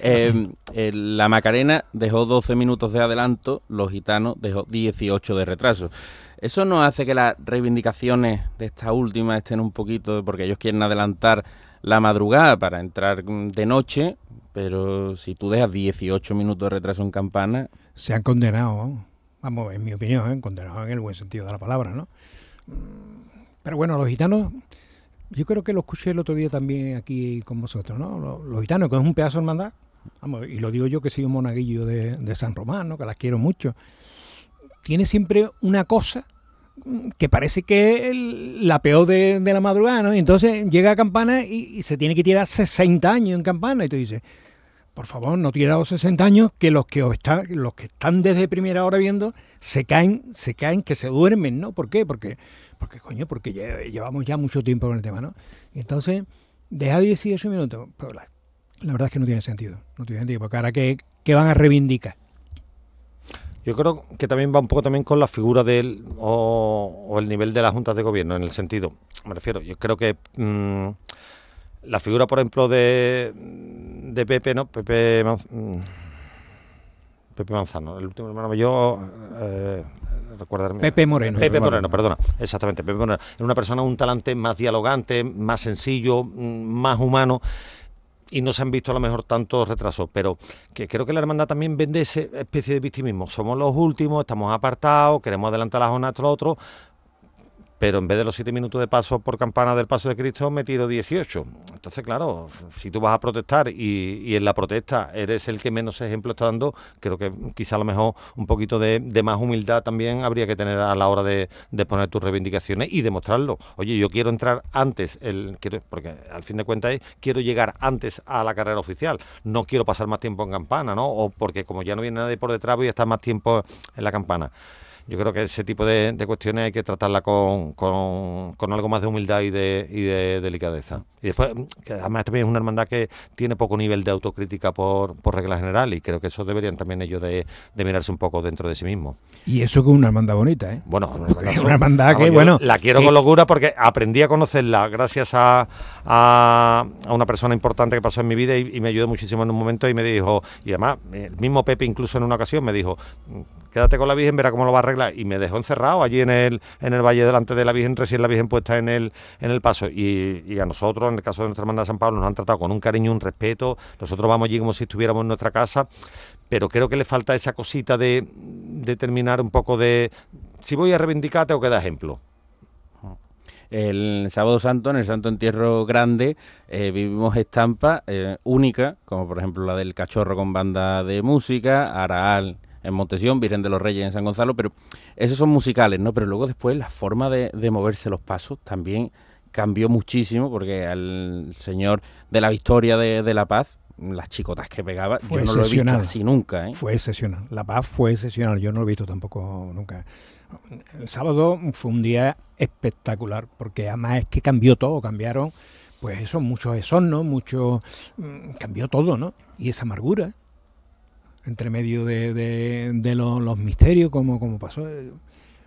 Eh, la Macarena dejó 12 minutos de adelanto, los gitanos dejó 18 de retraso. Eso no hace que las reivindicaciones de esta última estén un poquito, porque ellos quieren adelantar la madrugada para entrar de noche, pero si tú dejas 18 minutos de retraso en campana... Se han condenado, vamos, en mi opinión, ¿eh? condenados en el buen sentido de la palabra, ¿no? Pero bueno, los gitanos, yo creo que lo escuché el otro día también aquí con vosotros, ¿no? Los, gitanos, que es un pedazo de hermandad, vamos, y lo digo yo que soy un monaguillo de, San Román, ¿no? Que las quiero mucho. Tiene siempre una cosa que parece que es la peor de, la madrugada, ¿no? Y entonces llega a campana y, se tiene que tirar 60 años en campana y tú dices, por favor, no tira los 60 años que los que están, los que están desde primera hora viendo se caen, se caen, que se duermen, ¿no? ¿Por qué? Porque, porque coño, porque llevamos ya mucho tiempo con el tema, ¿no? Y entonces, deja 18 minutos. Pero la, verdad es que no tiene sentido. No tiene sentido, porque ahora que, van a reivindicar. Yo creo que también va un poco también con la figura del o, el nivel de las juntas de gobierno, en el sentido, me refiero, yo creo que mm, la figura, por ejemplo, de, de Pepe, ¿no? Pepe, mm, Pepe Manzano, el último hermano yo, eh, recordarme. Pepe Moreno. Pepe Moreno, perdona, exactamente, Pepe Moreno. Era una persona, un talante más dialogante, más sencillo, mm, más humano y no se han visto a lo mejor tantos retrasos, pero que creo que la hermandad también vende esa especie de victimismo. Somos los últimos, estamos apartados, queremos adelantar la jornada a lo otro, pero en vez de los siete minutos de paso por campana del paso de Cristo me tiro 18. Entonces, claro, si tú vas a protestar y, en la protesta eres el que menos ejemplo está dando, creo que quizá a lo mejor un poquito de, más humildad también habría que tener a la hora de, poner tus reivindicaciones y demostrarlo. Oye, yo quiero entrar antes, el, quiero, porque al fin de cuentas es, quiero llegar antes a la carrera oficial, no quiero pasar más tiempo en campana, ¿no? O porque como ya no viene nadie por detrás voy a estar más tiempo en la campana yo creo que ese tipo de, cuestiones hay que tratarla con, con, algo más de humildad y de, y de delicadeza. Y después, que además también es una hermandad que tiene poco nivel de autocrítica por, por regla general y creo que eso deberían también ellos de, mirarse un poco dentro de sí mismos. Y eso que es una hermandad bonita, ¿eh? Bueno, una hermandad que, bueno... La quiero con locura porque aprendí a conocerla gracias a, a, una persona importante que pasó en mi vida y, y me ayudó muchísimo en un momento y me dijo, y además, el mismo Pepe incluso en una ocasión me dijo, quédate con la Virgen, verá cómo lo va a arreglar. Y me dejó encerrado allí en el, en el valle delante de la Virgen, recién la Virgen puesta en el, en el paso. Y, a nosotros, en el caso de nuestra hermandad de San Pablo, nos han tratado con un cariño, un respeto. Nosotros vamos allí como si estuviéramos en nuestra casa, pero creo que le falta esa cosita de, de terminar un poco de... Si voy a reivindicar, tengo que dar ejemplo el sábado santo, en el Santo Entierro Grande, eh, vivimos estampas eh, únicas, como por ejemplo la del cachorro con banda de música, Araal en Montesión, Virgen de los Reyes en San Gonzalo, pero esos son musicales, ¿no? Pero luego después la forma de, moverse los pasos también cambió muchísimo porque al señor de la Victoria de, La Paz, las chicotas que pegaba, yo no lo he visto así nunca. ¿eh? Fue excepcional. La Paz fue excepcional, yo no lo he visto tampoco nunca. El sábado fue un día espectacular porque además es que cambió todo, cambiaron pues eso, muchos ¿no? mucho, mm, cambió todo, ¿no? Y esa amargura, entre medio de, los, misterios, como, como pasó.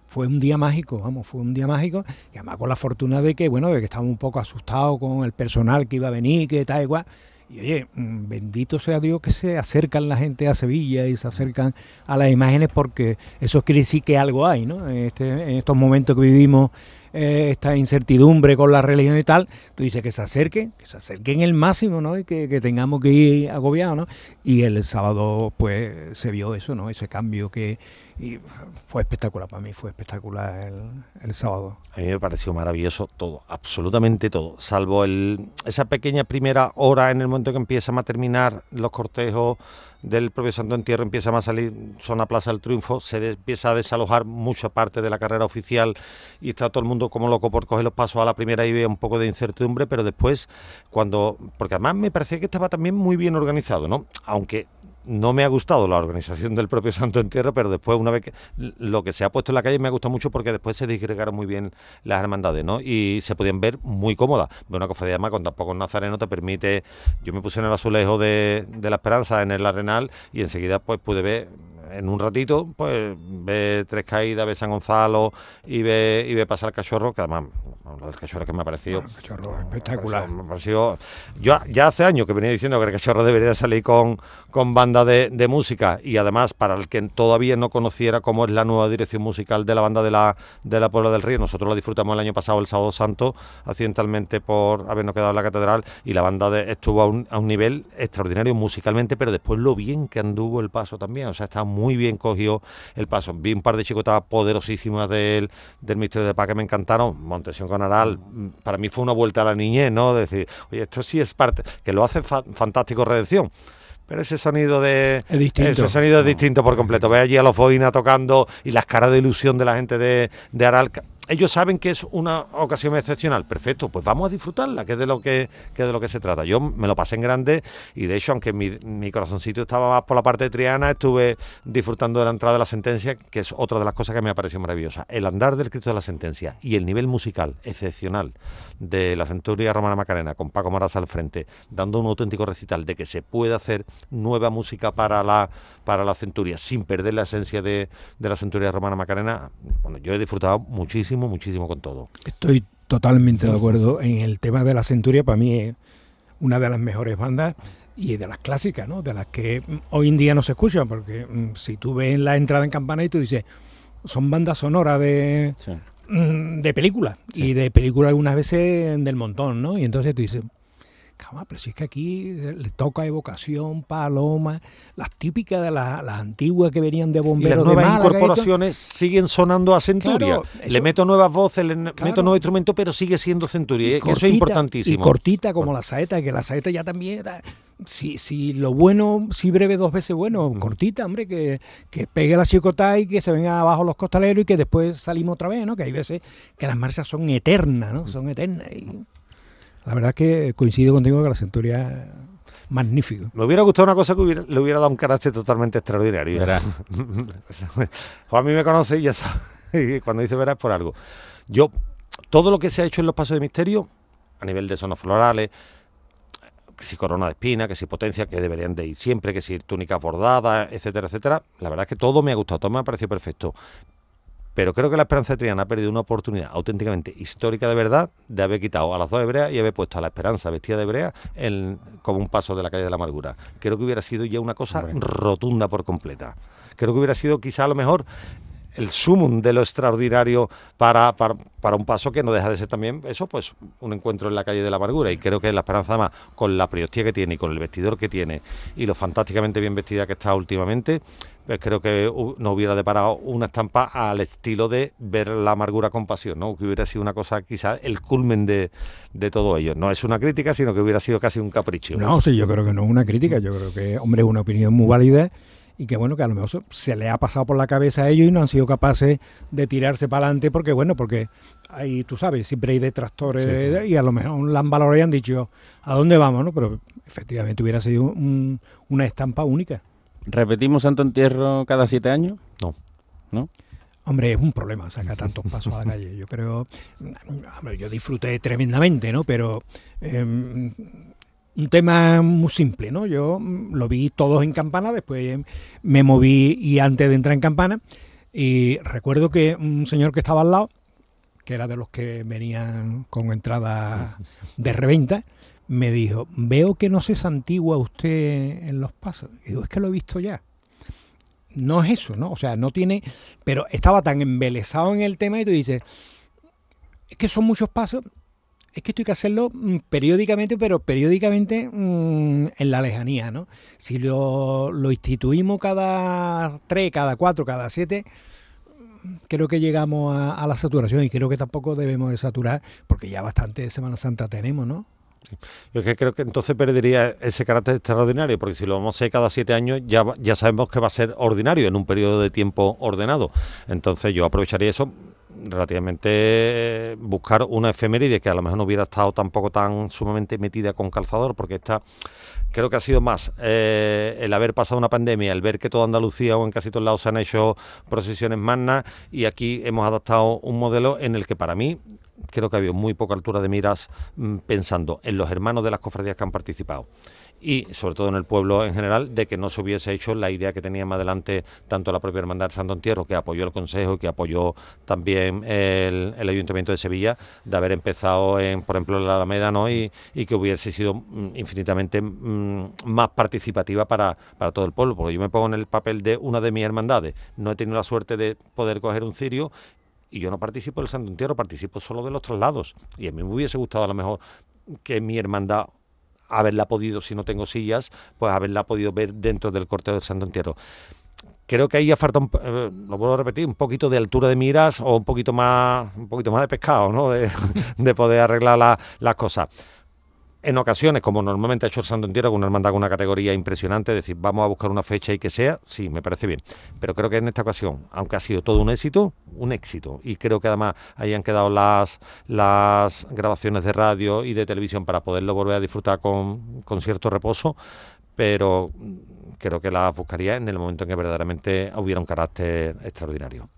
Fue un día mágico, vamos, fue un día mágico, y además con la fortuna de que, bueno, de que estábamos un poco asustados con el personal que iba a venir, que tal igual. Y oye, mm, bendito sea Dios que se acercan la gente a Sevilla y se acercan a las imágenes porque eso quiere decir que algo hay, ¿no? En, este, en estos momentos que vivimos eh, esta incertidumbre con la religión y tal, tú dices que se acerquen, que se acerquen el máximo, ¿no? Y que, tengamos que ir agobiados, ¿no? Y el sábado, pues, se vio eso, ¿no? Ese cambio que, y fue espectacular para mí, fue espectacular el, sábado. A mí me pareció maravilloso todo, absolutamente todo, salvo el, esa pequeña primera hora en el momento que empiezan a terminar los cortejos del propio Santo Entierro, empieza a salir zona Plaza del Triunfo, se empieza a desalojar mucha parte de la carrera oficial y está todo el mundo como loco por coger los pasos a la primera y ve un poco de incertidumbre, pero después cuando, porque además me parecía que estaba también muy bien organizado, ¿no? Aunque no me ha gustado la organización del propio Santo Entierro, pero después, una vez que lo que se ha puesto en la calle me ha gustado mucho porque después se disgregaron muy bien las hermandades, ¿no? Y se podían ver muy cómodas. Una cofradía más con tan pocos nazarenos te permite. Yo me puse en el azulejo de, de la Esperanza, en el Arenal, y enseguida pues pude ver en un ratito, pues ve Tres Caídas, ve San Gonzalo y ve, y ve pasar el cachorro, que además, lo del cachorro que me ha parecido... cachorro espectacular. Me ha parecido, yo ya hace años que venía diciendo que el cachorro debería salir con, con banda de, música y además para el que todavía no conociera cómo es la nueva dirección musical de la banda de la, de la Puebla del Río, nosotros la disfrutamos el año pasado, el sábado santo, accidentalmente por habernos quedado en la catedral y la banda de, estuvo a un, a un nivel extraordinario musicalmente, pero después lo bien que anduvo el paso también, o sea, está muy bien cogió el paso. Vi un par de chicotadas poderosísimas del, del Misterio de Paz que me encantaron. Montesión con Aral, mm, para mí fue una vuelta a la niñez, ¿no? Decir, oye, esto sí es parte, que lo hace fantástico Redención pero ese sonido de es distinto. ese sonido es distinto por completo. Ve allí a los Foina tocando y las caras de ilusión de la gente de, de Aral ellos saben que es una ocasión excepcional. Perfecto, pues vamos a disfrutarla, que es de lo que, que, de lo que se trata. Yo me lo pasé en grande y de hecho, aunque mi, mi corazoncito estaba más por la parte de Triana, estuve disfrutando de la entrada de la sentencia, que es otra de las cosas que me ha parecido maravillosa. El andar del Cristo de la sentencia y el nivel musical excepcional de la Centuria Romana Macarena, con Paco Maraz al frente, dando un auténtico recital de que se puede hacer nueva música para la, para la Centuria sin perder la esencia de, de la Centuria Romana Macarena. Bueno, yo he disfrutado muchísimo muchísimo, con todo. Estoy totalmente de acuerdo en el tema de la Centuria, para mí es una de las mejores bandas y de las clásicas, ¿no? De las que hoy en día no se escuchan, porque mm, si tú ves la entrada en campana y tú dices, son bandas sonoras de, mm, de películas, y de películas algunas veces del montón, ¿no? Y entonces tú dices, pero si es que aquí le toca evocación, paloma, las típicas de las, antiguas que venían de bomberos. Y las nuevas incorporaciones siguen sonando a Centuria. le meto nuevas voces, le meto nuevos instrumentos, pero sigue siendo Centuria. eso es importantísimo. Y cortita como la saeta, que la saeta ya también era. Si, si lo bueno, si breve dos veces bueno, cortita, hombre, que, que pegue la chicota y que se venga abajo los costaleros y que después salimos otra vez, ¿no? Que hay veces que las marchas son eternas, ¿no? Son eternas. Y, la verdad que coincido contigo que la Centuria magnífico. Me hubiera gustado una cosa que le hubiera dado un carácter totalmente extraordinario. a mí me conoce y ya sabe, cuando dice verás por algo. Yo, todo lo que se ha hecho en los pasos de misterio, a nivel de zonas florales, que si corona de espina, que si potencia, que deberían de ir siempre, que si túnica bordada, etcétera, etcétera, la verdad es que todo me ha gustado, todo me ha parecido perfecto. Pero creo que la Esperanza de Triana ha perdido una oportunidad auténticamente histórica de verdad de haber quitado a las dos hebreas y haber puesto a la Esperanza vestida de hebrea en, como un paso de la calle de la amargura. Creo que hubiera sido ya una cosa rotunda por completa. Creo que hubiera sido quizá a lo mejor el sumum de lo extraordinario para, para, un paso que no deja de ser también eso, pues un encuentro en la calle de la amargura. Y creo que la Esperanza más, con la priostía que tiene y con el vestidor que tiene y lo fantásticamente bien vestida que está últimamente, pues creo que no hubiera deparado una estampa al estilo de ver la amargura con pasión, ¿no? que hubiera sido una cosa quizás el culmen de, de todo ello. No es una crítica, sino que hubiera sido casi un capricho. No, sí, yo creo que no es una crítica, yo creo que, hombre, es una opinión muy válida y que bueno, que a lo mejor se le ha pasado por la cabeza a ellos y no han sido capaces de tirarse para adelante porque bueno, porque ahí tú sabes, siempre hay detractores y a lo mejor la han valorado y han dicho a dónde vamos, ¿no? Pero efectivamente hubiera sido una estampa única. ¿Repetimos Santo Entierro cada siete años? No. ¿No? Hombre, es un problema sacar tantos pasos a la calle. Yo creo, hombre, yo disfruté tremendamente, ¿no? Pero em, un tema muy simple, ¿no? Yo mm, lo vi todos en campana, después me moví y antes de entrar en campana, y recuerdo que un señor que estaba al lado, que era de los que venían con entrada de reventa, me dijo, veo que no se santigua usted en los pasos. Y digo, es que lo he visto ya. No es eso, ¿no? O sea, no tiene... Pero estaba tan embelesado en el tema y tú dices, es que son muchos pasos es que esto hay que hacerlo mm, periódicamente, pero periódicamente mm, en la lejanía, ¿no? Si lo, instituimos cada tres, cada cuatro, cada siete, creo que llegamos a, la saturación y creo que tampoco debemos de saturar porque ya bastante Semana Santa tenemos, ¿no? Yo que creo que entonces perdería ese carácter extraordinario, porque si lo vamos a hacer cada siete años, ya, ya sabemos que va a ser ordinario, en un periodo de tiempo ordenado. Entonces yo aprovecharía eso relativamente eh, buscar una efeméride que a lo mejor no hubiera estado tampoco tan sumamente metida con calzador, porque esta creo que ha sido más eh, el haber pasado una pandemia, el ver que toda Andalucía o en casi todos lados se han hecho procesiones magnas y aquí hemos adaptado un modelo en el que para mí creo que ha habido muy poca altura de miras mm, pensando en los hermanos de las cofradías que han participado y sobre todo en el pueblo en general de que no se hubiese hecho la idea que tenía más adelante tanto la propia Hermandad de Santo Entierro que apoyó el Consejo y que apoyó también el, Ayuntamiento de Sevilla de haber empezado en por ejemplo la Alameda ¿no? y, que hubiese sido mm, infinitamente mm, más participativa para, para todo el pueblo porque yo me pongo en el papel de una de mis hermandades no he tenido la suerte de poder coger un cirio y yo no participo del Santo Entierro, participo solo de los traslados. Y a mí me hubiese gustado a lo mejor que mi hermandad haberla podido, si no tengo sillas, pues haberla podido ver dentro del corteo del Santo Entierro. Creo que ahí ya falta, eh, lo vuelvo a repetir, un poquito de altura de miras o un poquito más, un poquito más de pescado, ¿no? De, poder arreglar las cosas en ocasiones, como normalmente ha hecho el Santo Entierro, con una hermandad con una categoría impresionante, decir, vamos a buscar una fecha y que sea, sí, me parece bien. Pero creo que en esta ocasión, aunque ha sido todo un éxito, un éxito. Y creo que además ahí han quedado las, las grabaciones de radio y de televisión para poderlo volver a disfrutar con, con cierto reposo, pero creo que las buscaría en el momento en que verdaderamente hubiera un carácter extraordinario.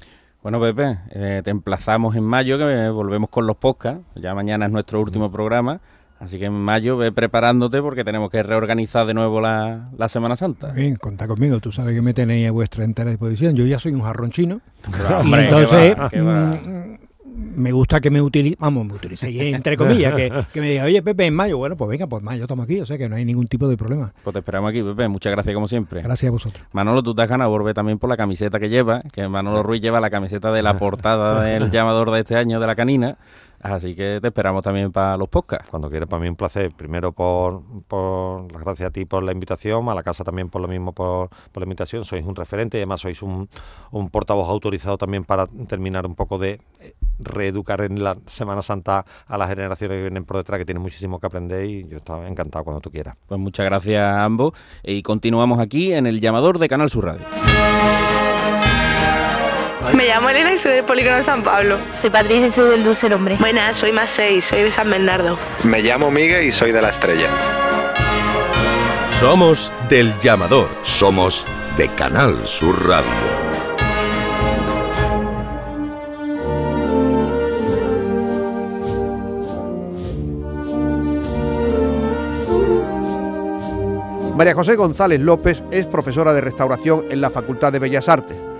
Bueno, Pepe, eh, te emplazamos en mayo, que volvemos con los podcasts. Ya mañana es nuestro último programa. Así que en mayo ve preparándote porque tenemos que reorganizar de nuevo la, Semana Santa. Bien, contá conmigo. Tú sabes que me tenéis a vuestra entera disposición. Yo ya soy un jarrón chino. y entonces mm, me gusta que me utilicen, vamos, me utilicéis entre comillas, que, que, me diga, oye Pepe, en mayo, bueno, pues venga, pues mayo estamos aquí, o sea que no hay ningún tipo de problema. Pues te esperamos aquí, Pepe, muchas gracias como siempre. Gracias a vosotros. Manolo, tú te has ganado volver también por la camiseta que lleva, que Manolo Ruiz lleva la camiseta de la portada del llamador de este año de la canina. Así que te esperamos también para los podcasts. Cuando quieras, para mí un placer. Primero por, por las gracias a ti por la invitación, a la casa también por lo mismo por, la invitación. Sois un referente y además sois un, un portavoz autorizado también para terminar un poco de eh, reeducar en la Semana Santa a las generaciones que vienen por detrás, que tienen muchísimo que aprender y yo estaba encantado cuando tú quieras. Pues muchas gracias a ambos y continuamos aquí en el llamador de Canal Sur Radio. Me llamo Elena y soy del Polígono de San Pablo. Soy Patricia y soy del Dulce Nombre. Buenas, soy Macei, soy de San Bernardo. Me llamo Miguel y soy de La Estrella. Somos del llamador. Somos de Canal Sur Radio. María José González López es profesora de restauración en la Facultad de Bellas Artes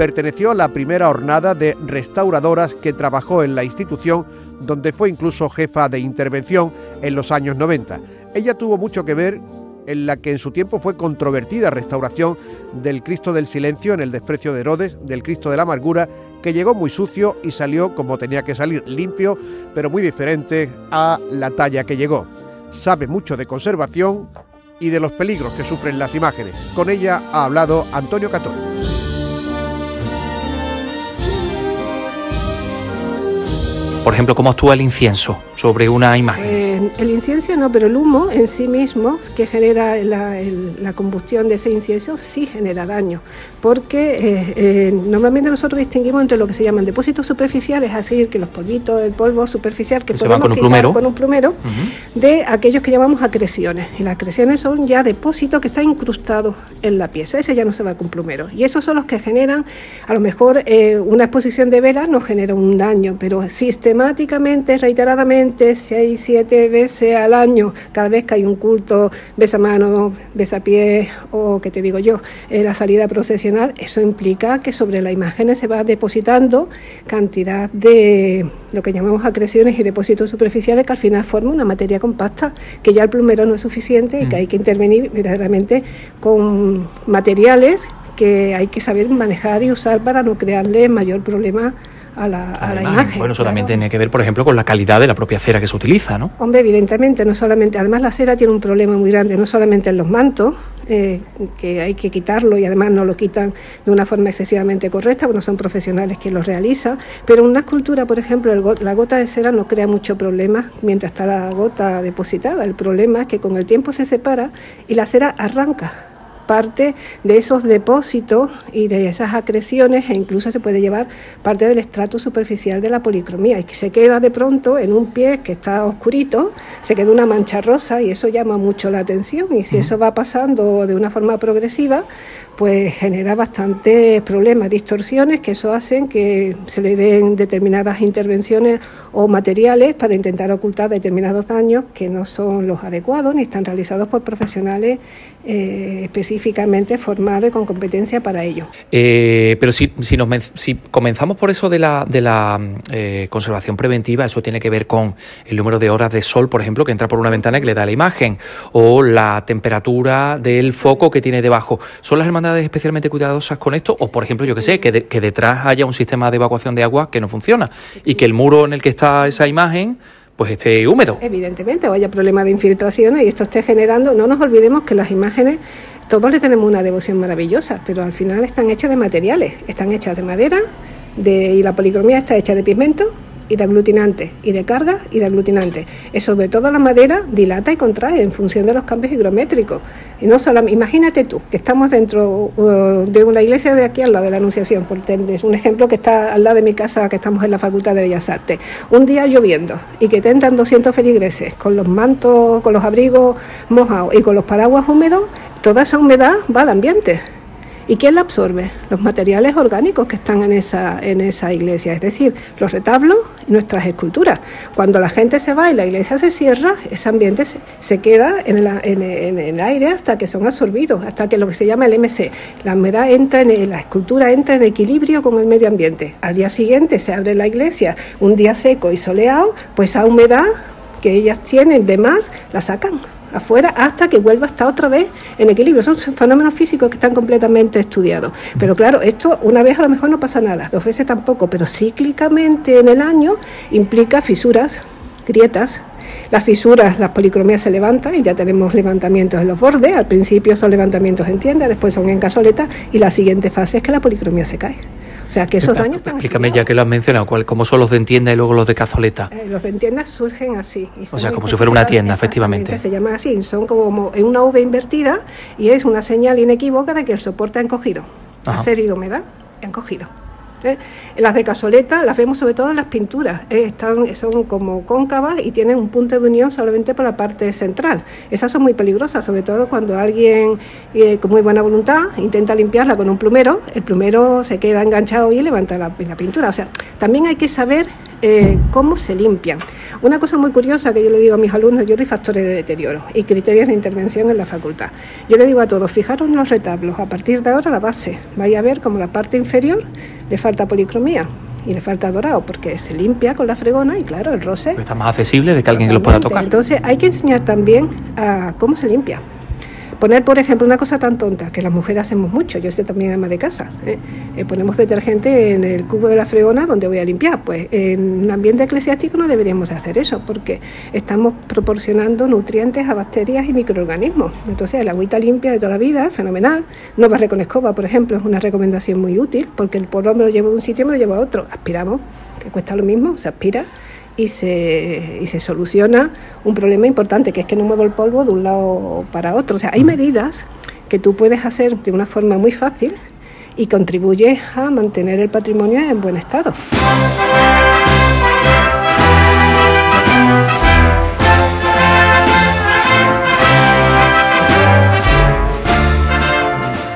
perteneció a la primera hornada de restauradoras que trabajó en la institución, donde fue incluso jefa de intervención en los años 90. Ella tuvo mucho que ver en la que en su tiempo fue controvertida restauración del Cristo del Silencio en el desprecio de Herodes, del Cristo de la Amargura, que llegó muy sucio y salió como tenía que salir, limpio, pero muy diferente a la talla que llegó. Sabe mucho de conservación y de los peligros que sufren las imágenes. Con ella ha hablado Antonio Catón. Por ejemplo, cómo actúa el incienso sobre una imagen. Eh, el incienso no, pero el humo en sí mismo, que genera la, combustión de ese incienso, sí genera daño, porque eh, eh, normalmente nosotros distinguimos entre lo que se llaman depósitos superficiales, así que los polvitos, el polvo superficial que, podemos con un plumero, con un plumero de aquellos que llamamos acreciones. Y las acreciones son ya depósitos que están incrustados en la pieza, ese ya no se va con plumero. Y esos son los que generan, a lo mejor una exposición de velas no genera un daño, pero sistemáticamente, reiteradamente, seis, siete veces al año, cada vez que hay un culto, besa mano, besa pie o, que te digo yo, la salida procesional, eso implica que sobre las imágenes se va depositando cantidad de lo que llamamos acreciones y depósitos superficiales que al final forman una materia compacta, que ya el plumero no es suficiente y que mm. hay que intervenir verdaderamente con materiales que hay que saber manejar y usar para no crearle mayor problema a la, imagen. Bueno, eso también tiene que ver, por ejemplo, con la calidad de la propia cera que se utiliza, ¿no? Hombre, evidentemente, no solamente, además la cera tiene un problema muy grande, no solamente en los mantos, eh, que hay que quitarlo y además no lo quitan de una forma excesivamente correcta, porque no son profesionales quienes lo realizan, pero en una escultura, por ejemplo, la gota de cera no crea mucho problema mientras está la gota depositada. El problema es que con el tiempo se separa y la cera arranca parte de esos depósitos y de esas acreciones e incluso se puede llevar parte del estrato superficial de la policromía. Y que se queda de pronto en un pie que está oscurito, se queda una mancha rosa y eso llama mucho la atención. Y si eso va pasando de una forma progresiva, pues genera bastantes problemas, distorsiones, que eso hacen que se le den determinadas intervenciones o materiales para intentar ocultar determinados daños que no son los adecuados ni están realizados por profesionales eh, específicamente formados y con competencia para ello. Eh, pero si, si, nos, si comenzamos por eso de la, de la eh, conservación preventiva, eso tiene que ver con el número de horas de sol, por ejemplo, que entra por una ventana que le da la imagen, o la temperatura del foco que tiene debajo. ¿Son las hermandades especialmente cuidadosas con esto? O, por ejemplo, yo que sé, que, que detrás haya un sistema de evacuación de agua que no funciona y que el muro en el que está esa imagen pues esté húmedo. Evidentemente, o haya problemas de infiltraciones y esto esté generando, no nos olvidemos que las imágenes, todos le tenemos una devoción maravillosa, pero al final están hechas de materiales, están hechas de madera de, y la policromía está hecha de pigmento, y de aglutinante, y de carga y de aglutinante. Eso sobre todo la madera dilata y contrae en función de los cambios higrométricos. Y no solo, imagínate tú, que estamos dentro uh, de una iglesia de aquí al lado de la Anunciación, por es un ejemplo que está al lado de mi casa, que estamos en la Facultad de Bellas Artes. Un día lloviendo y que te entran 200 feligreses con los mantos, con los abrigos mojados y con los paraguas húmedos, toda esa humedad va al ambiente. ¿Y quién la absorbe? Los materiales orgánicos que están en esa, en esa iglesia, es decir, los retablos y nuestras esculturas. Cuando la gente se va y la iglesia se cierra, ese ambiente se, queda en, el aire hasta que son absorbidos, hasta que lo que se llama el MC, la humedad entra en la escultura entra en equilibrio con el medio ambiente. Al día siguiente se abre la iglesia, un día seco y soleado, pues esa humedad que ellas tienen de más la sacan afuera hasta que vuelva a estar otra vez en equilibrio. Son fenómenos físicos que están completamente estudiados. Pero claro, esto una vez a lo mejor no pasa nada, dos veces tampoco, pero cíclicamente en el año implica fisuras, grietas, las fisuras, las policromías se levantan y ya tenemos levantamientos en los bordes. Al principio son levantamientos en tienda, después son en casoleta y la siguiente fase es que la policromía se cae. O sea, que esos daños están Explícame ya que lo has mencionado, ¿cómo son los de tienda y luego los de cazoleta? Eh, los de tienda surgen así. O sea, como si fuera una tienda, efectivamente. Se llama así, son como en una V invertida y es una señal inequívoca de que el soporte ha encogido, ha cedido humedad, ha encogido. ¿Eh? Las de casoleta las vemos sobre todo en las pinturas, ¿eh? están, son como cóncavas y tienen un punto de unión solamente por la parte central. Esas son muy peligrosas, sobre todo cuando alguien eh, con muy buena voluntad intenta limpiarla con un plumero, el plumero se queda enganchado y levanta la, la pintura. O sea, también hay que saber cómo se limpian. Una cosa muy curiosa que yo le digo a mis alumnos, yo doy factores de deterioro y criterios de intervención en la facultad. Yo le digo a todos, fijaros en los retablos, a partir de ahora la base, vaya a ver como la parte inferior le falta policromía y le falta dorado porque se limpia con la fregona y claro, el roce... Está más accesible de que alguien que lo pueda tocar. Entonces hay que enseñar también a cómo se limpia. Poner, por ejemplo, una cosa tan tonta, que las mujeres hacemos mucho, yo estoy también ama de casa, ¿eh? Eh, ponemos detergente en el cubo de la fregona donde voy a limpiar. Pues en un ambiente eclesiástico no deberíamos de hacer eso, porque estamos proporcionando nutrientes a bacterias y microorganismos. Entonces, el agüita limpia de toda la vida, fenomenal. No barre con escoba, por ejemplo, es una recomendación muy útil, porque el polvo me lo llevo de un sitio y me lo llevo a otro. Aspiramos, que cuesta lo mismo, se aspira y se, y se soluciona un problema importante, que es que no muevo el polvo de un lado para otro. O sea, hay medidas que tú puedes hacer de una forma muy fácil y contribuye a mantener el patrimonio en buen estado.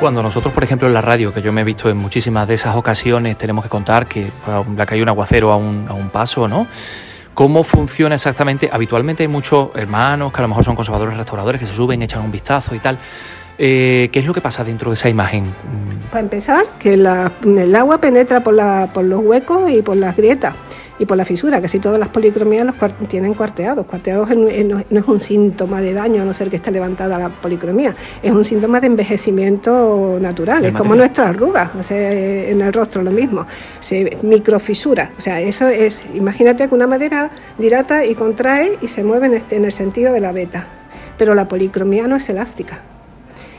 Cuando nosotros, por ejemplo, en la radio, que yo me he visto en muchísimas de esas ocasiones, tenemos que contar que la que hay un aguacero a un, a un paso, ¿no? ¿Cómo funciona exactamente? Habitualmente hay muchos hermanos que a lo mejor son conservadores restauradores que se suben, echan un vistazo y tal. Eh, ¿Qué es lo que pasa dentro de esa imagen? Para empezar, que el agua penetra por, la, por los huecos y por las grietas y por la fisura. Casi todas las policromías los tienen cuarteados. Cuarteados no es un síntoma de daño, a no ser que esté levantada la policromía, es un síntoma de envejecimiento natural, es como nuestras arrugas, en el rostro lo mismo, se microfisura, o sea, eso es, imagínate que una madera dilata y contrae y se mueve en, este, en el sentido de la beta, pero la policromía no es elástica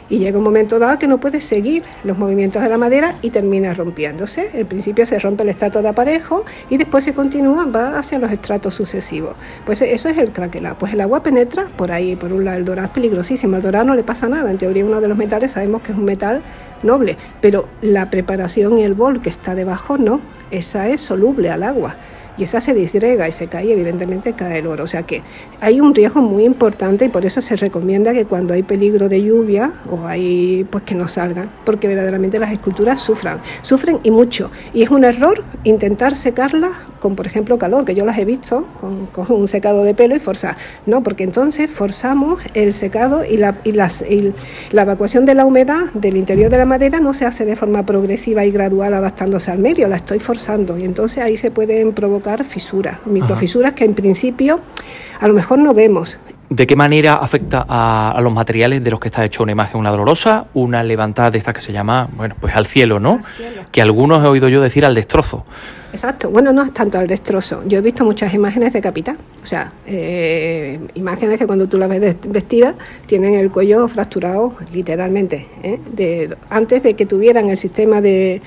y llega un momento dado que no puede seguir los movimientos de la madera y termina rompiéndose. Al principio se rompe el estrato de aparejo y después se continúa, va hacia los estratos sucesivos. Pues eso es el craquelado. Pues el agua penetra por ahí, por un lado el dorado es peligrosísimo, al dorado no le pasa nada, en teoría uno de los metales sabemos que es un metal noble, pero la preparación y el bol que está debajo no, esa es soluble al agua y esa se disgrega y se cae, evidentemente cae el oro. O sea que hay un riesgo muy importante y por eso se recomienda que cuando hay peligro de lluvia o hay pues que no salgan, porque verdaderamente las esculturas sufran, sufren y mucho. Y es un error intentar secarlas con, por ejemplo, calor, que yo las he visto con, un secado de pelo y forzar. No, porque entonces forzamos el secado y la, y, las, y la evacuación de la humedad del interior de la madera no se hace de forma progresiva y gradual adaptándose al medio, la estoy forzando y entonces ahí se pueden provocar fisuras, microfisuras que en principio a lo mejor no vemos. ¿De qué manera afecta a, los materiales de los que está hecho una imagen, una dolorosa, una levantada de esta que se llama, bueno, pues al cielo, ¿no? Que algunos he oído yo decir al destrozo. Exacto, bueno, no es tanto al destrozo. Yo he visto muchas imágenes de capitán, o sea, eh, imágenes que cuando tú las ves vestidas tienen el cuello fracturado literalmente, ¿eh? de, antes de que tuvieran el sistema de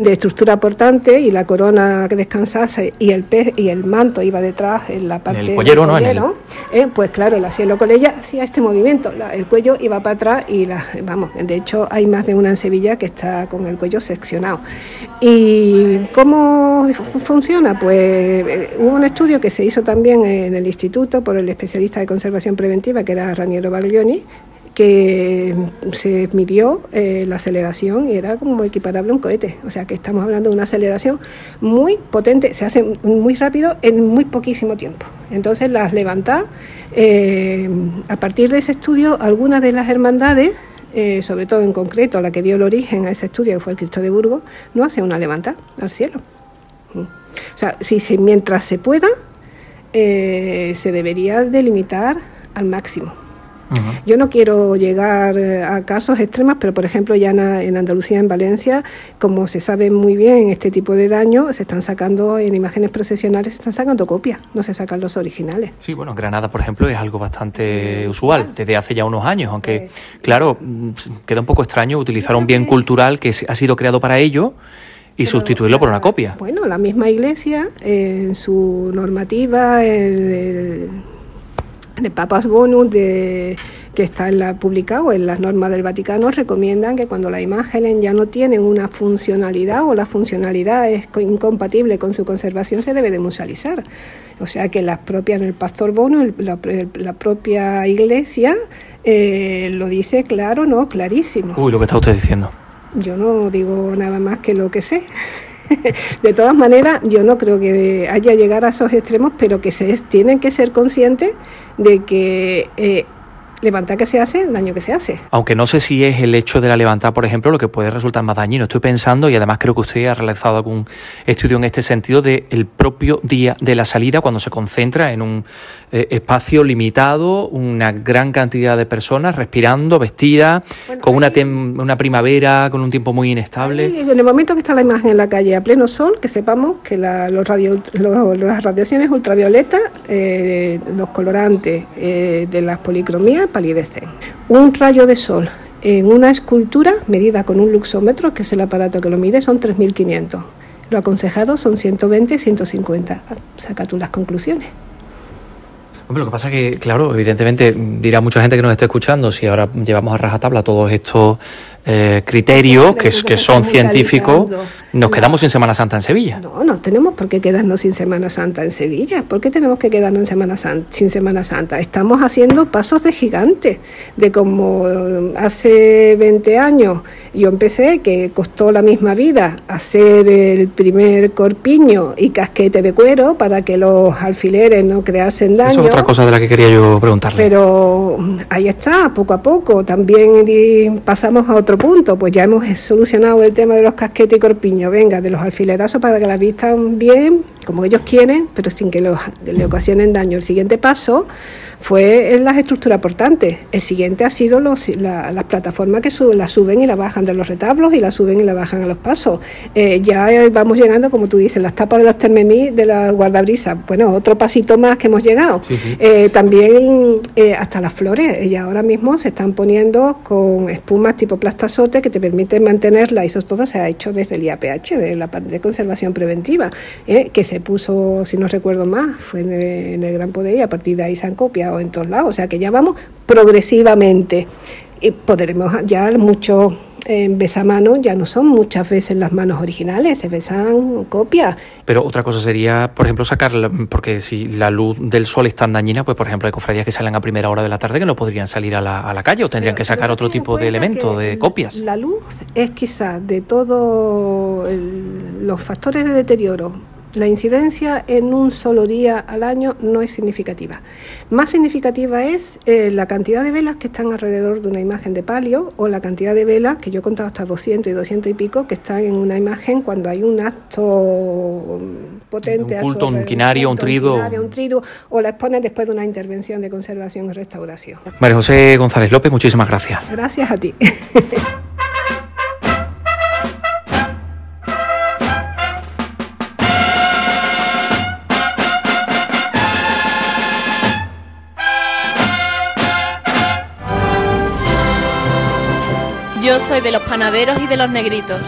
de estructura portante y la corona que descansase y el pez y el manto iba detrás en la parte del cuellero, ¿no? Eh, pues claro, la cielo con ella hacía este movimiento, el cuello iba para atrás y la, vamos, de hecho hay más de una en Sevilla que está con el cuello seccionado. ¿Y cómo funciona? Pues eh, hubo un estudio que se hizo también en el instituto por el especialista de conservación preventiva que era Raniero Baglioni que se midió eh, la aceleración y era como equiparable a un cohete. O sea que estamos hablando de una aceleración muy potente, se hace muy rápido en muy poquísimo tiempo. Entonces las levantadas, eh, a partir de ese estudio, algunas de las hermandades, eh, sobre todo en concreto la que dio el origen a ese estudio, que fue el Cristo de Burgos, no hace una levantada al cielo. O sea, si, mientras se pueda, se debería delimitar al máximo. Yo no quiero llegar eh, a casos extremos, pero por ejemplo ya en Andalucía, en Valencia, como se sabe muy bien este tipo de daño, se están sacando en imágenes procesionales, se están sacando copias, no se sacan los originales. Sí, bueno, Granada, por ejemplo, es algo bastante usual desde hace ya unos años, aunque claro, mm, queda un poco extraño utilizar un bien cultural que ha sido creado para ello y sustituirlo por una copia. Bueno, la misma iglesia, en su normativa, el de Papas Bonus de, que está en la, publicado en las normas del Vaticano recomiendan que cuando las imágenes ya no tienen una funcionalidad o la funcionalidad es incompatible con su conservación se debe de musealizar. O sea que las propias, el pastor Bono, la, propia iglesia eh, lo dice claro, no, clarísimo. Uy, lo que está usted diciendo. Yo no digo nada más que lo que sé. de todas maneras, yo no creo que haya llegar a esos extremos, pero que se tienen que ser conscientes de que eh, levantar que se hace, el daño que se hace. Aunque no sé si es el hecho de la levantada, por ejemplo, lo que puede resultar más dañino. Estoy pensando, y además creo que usted ha realizado algún estudio en este sentido, del el propio día de la salida, cuando se concentra en un eh, espacio limitado, una gran cantidad de personas respirando, vestidas, con una, una primavera, con un tiempo muy inestable. en el momento que está la imagen en la calle a pleno sol, que sepamos que los radio, las radiaciones ultravioletas, eh, los colorantes eh, de las policromías, palidecen. Un rayo de sol en una escultura medida con un luxómetro, que es el aparato que lo mide, son 3.500. Lo aconsejado son 120, 150. Saca tú las conclusiones lo que pasa es que, claro, evidentemente dirá mucha gente que nos esté escuchando, si ahora llevamos a rajatabla todos estos eh, criterios que, que son científicos, nos quedamos sin Semana Santa en Sevilla. No, no tenemos por qué quedarnos sin Semana Santa en Sevilla. ¿Por qué tenemos que quedarnos en Semana sin Semana Santa? Estamos haciendo pasos de gigante, de como eh, hace 20 años yo empecé, que costó la misma vida, hacer el primer corpiño y casquete de cuero para que los alfileres no creasen daño. Eso es otra cosa de la que quería yo preguntarle. Pero ahí está, poco a poco. También pasamos a otro otro punto, pues ya hemos solucionado el tema de los casquetes y corpiños, venga, de los alfilerazos para que las vistan bien, como ellos quieren, pero sin que le ocasionen daño. El siguiente paso fue en las estructuras portantes. El siguiente ha sido los, las plataformas que la suben y la bajan de los retablos y la suben y la bajan a los pasos. Eh, ya vamos llegando, como tú dices, las tapas de los termemí de la guardabrisas. Bueno, otro pasito más que hemos llegado. Eh, también eh, hasta las flores. Ya ahora mismo se están poniendo con espumas tipo plastazote que te permiten mantenerla y eso todo se ha hecho desde el IAPH, de la parte de conservación preventiva, que se puso, si no recuerdo más, fue en el, en el Gran Poder y a partir de ahí se han copiado en todos lados, o sea que ya vamos progresivamente y podremos ya muchos en besamanos ya no son muchas veces las manos originales, se besan copias. Pero otra cosa sería, por ejemplo, sacar, porque si la luz del sol es tan dañina, pues por ejemplo hay cofradías que salen a primera hora de la tarde que no podrían salir a la, a la calle o tendrían que sacar otro tipo de elemento, de copias. La luz es quizás de todos los factores de deterioro la incidencia en un solo día al año no es significativa. Más significativa es eh, la cantidad de velas que están alrededor de una imagen de palio o la cantidad de velas, que yo he contado hasta 200 y 200 y pico, que están en una imagen cuando hay un acto potente. Un culto, un quinario, un, trido. un trido. O la exponen después de una intervención de conservación y restauración. María José González López, muchísimas gracias. Gracias a ti. Yo soy de los panaderos y de los negritos.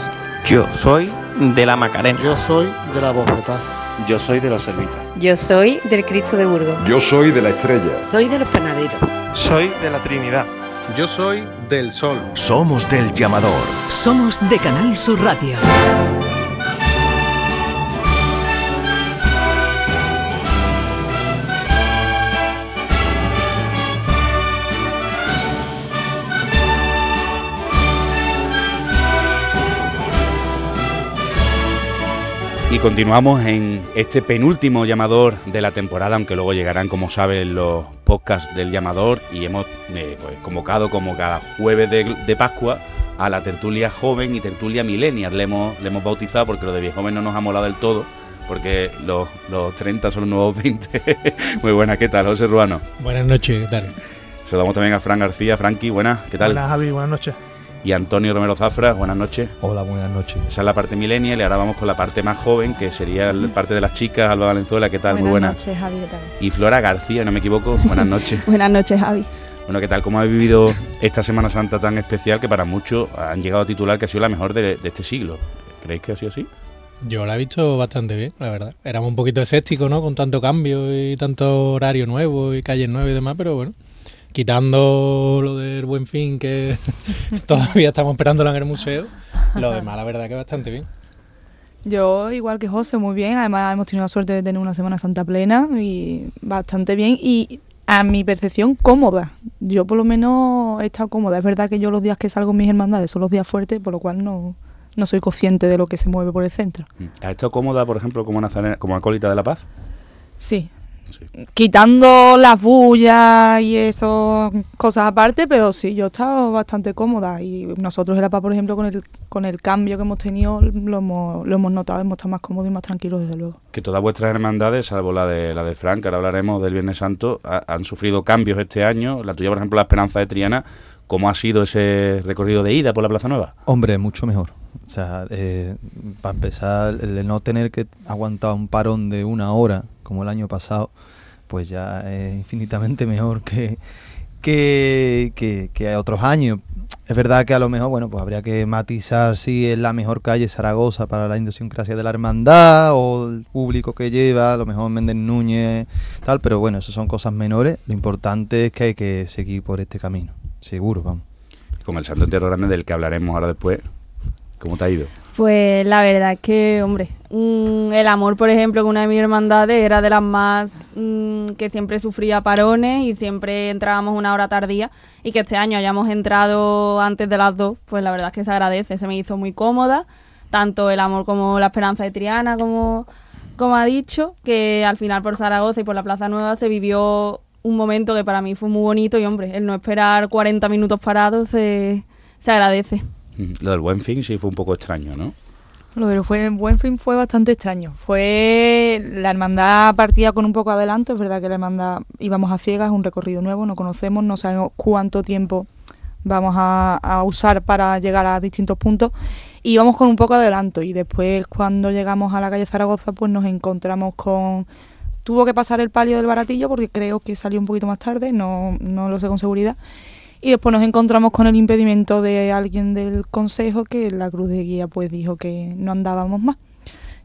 Yo soy de la Macarena. Yo soy de la bofeta. Yo soy de los servitas. Yo soy del Cristo de Burgos. Yo soy de la Estrella. Soy de los panaderos. Soy de la Trinidad. Yo soy del Sol. Somos del Llamador. Somos de Canal Sur Radio. Y continuamos en este penúltimo llamador de la temporada, aunque luego llegarán, como saben, los podcasts del llamador y hemos eh, pues, convocado como cada jueves de, Pascua a la tertulia joven y tertulia millennial. Le hemos, le hemos bautizado porque lo de viejo joven no nos ha molado del todo, porque los, los 30 son los nuevos 20. Muy buenas, ¿qué tal, José Ruano? Buenas noches, ¿qué tal? Saludamos también a Fran García. Frankie, buenas, ¿qué tal? Hola, Javi, buenas noches y Antonio Romero Zafra. Buenas noches. Hola, buenas noches. Esa es la parte millennial y ahora vamos con la parte más joven, que sería la parte de las chicas. Alba Valenzuela, ¿qué tal? Muy buenas. noches, Javi, ¿qué tal? Y Flora García, no me equivoco. Buenas noches. buenas noches, Javi. Bueno, ¿qué tal? ¿Cómo ha vivido esta Semana Santa tan especial que para muchos han llegado a titular que ha sido la mejor de, este siglo? ¿Creéis que ha sido así? Yo la he visto bastante bien, la verdad. Éramos un poquito escépticos, ¿no? Con tanto cambio y tanto horario nuevo y calles nuevas y demás, pero bueno, quitando lo del buen fin que todavía estamos esperándolo en el museo, lo demás la verdad que bastante bien. Yo, igual que José, muy bien. Además, hemos tenido la suerte de tener una Semana Santa plena y bastante bien. Y a mi percepción, cómoda. Yo, por lo menos, he estado cómoda. Es verdad que yo los días que salgo en mis hermandades son los días fuertes, por lo cual no, no soy consciente de lo que se mueve por el centro. ¿Has estado cómoda, por ejemplo, como, como acólita de la paz? Sí, Quitando las bullas y eso, cosas aparte, pero sí, yo he estado bastante cómoda y nosotros en La Paz, por ejemplo, con el, con el cambio que hemos tenido, lo hemos, lo hemos notado, hemos estado más cómodos y más tranquilos, desde luego. Que todas vuestras hermandades, salvo la de la de Frank, ahora hablaremos del Viernes Santo, han sufrido cambios este año. La tuya, por ejemplo, la Esperanza de Triana, ¿cómo ha sido ese recorrido de ida por la Plaza Nueva? Hombre, mucho mejor. O sea, eh, para empezar, el no tener que aguantar un parón de una hora, como el año pasado, pues ya es infinitamente mejor que, que, que, otros años. Es verdad que a lo mejor, bueno, pues habría que matizar si es la mejor calle Zaragoza para la idiosincrasia de la hermandad o el público que lleva, a lo mejor Méndez Núñez, tal, pero bueno, eso son cosas menores. Lo importante es que hay que seguir por este camino, seguro, vamos. Con el Santo Entierro Grande del que hablaremos ahora después, ¿cómo te ha ido? Pues la verdad es que, hombre, mm, el amor, por ejemplo, con una de mis hermandades era de las más mm, que siempre sufría parones y siempre entrábamos una hora tardía y que este año hayamos entrado antes de las dos, pues la verdad es que se agradece, se me hizo muy cómoda, tanto el amor como la esperanza de Triana, como, como ha dicho, que al final por Zaragoza y por la Plaza Nueva se vivió un momento que para mí fue muy bonito y, hombre, el no esperar 40 minutos parados se se agradece. Lo del buen fin sí fue un poco extraño, ¿no? Lo del buen fin fue bastante extraño. Fue la hermandad partía con un poco adelante, es verdad que la hermandad íbamos a ciegas, un recorrido nuevo, no conocemos, no sabemos cuánto tiempo vamos a, usar para llegar a distintos puntos y íbamos con un poco adelanto y después cuando llegamos a la calle Zaragoza pues nos encontramos con tuvo que pasar el palio del baratillo porque creo que salió un poquito más tarde no, no lo sé con seguridad y después nos encontramos con el impedimento de alguien del consejo que la cruz de guía pues dijo que no andábamos más.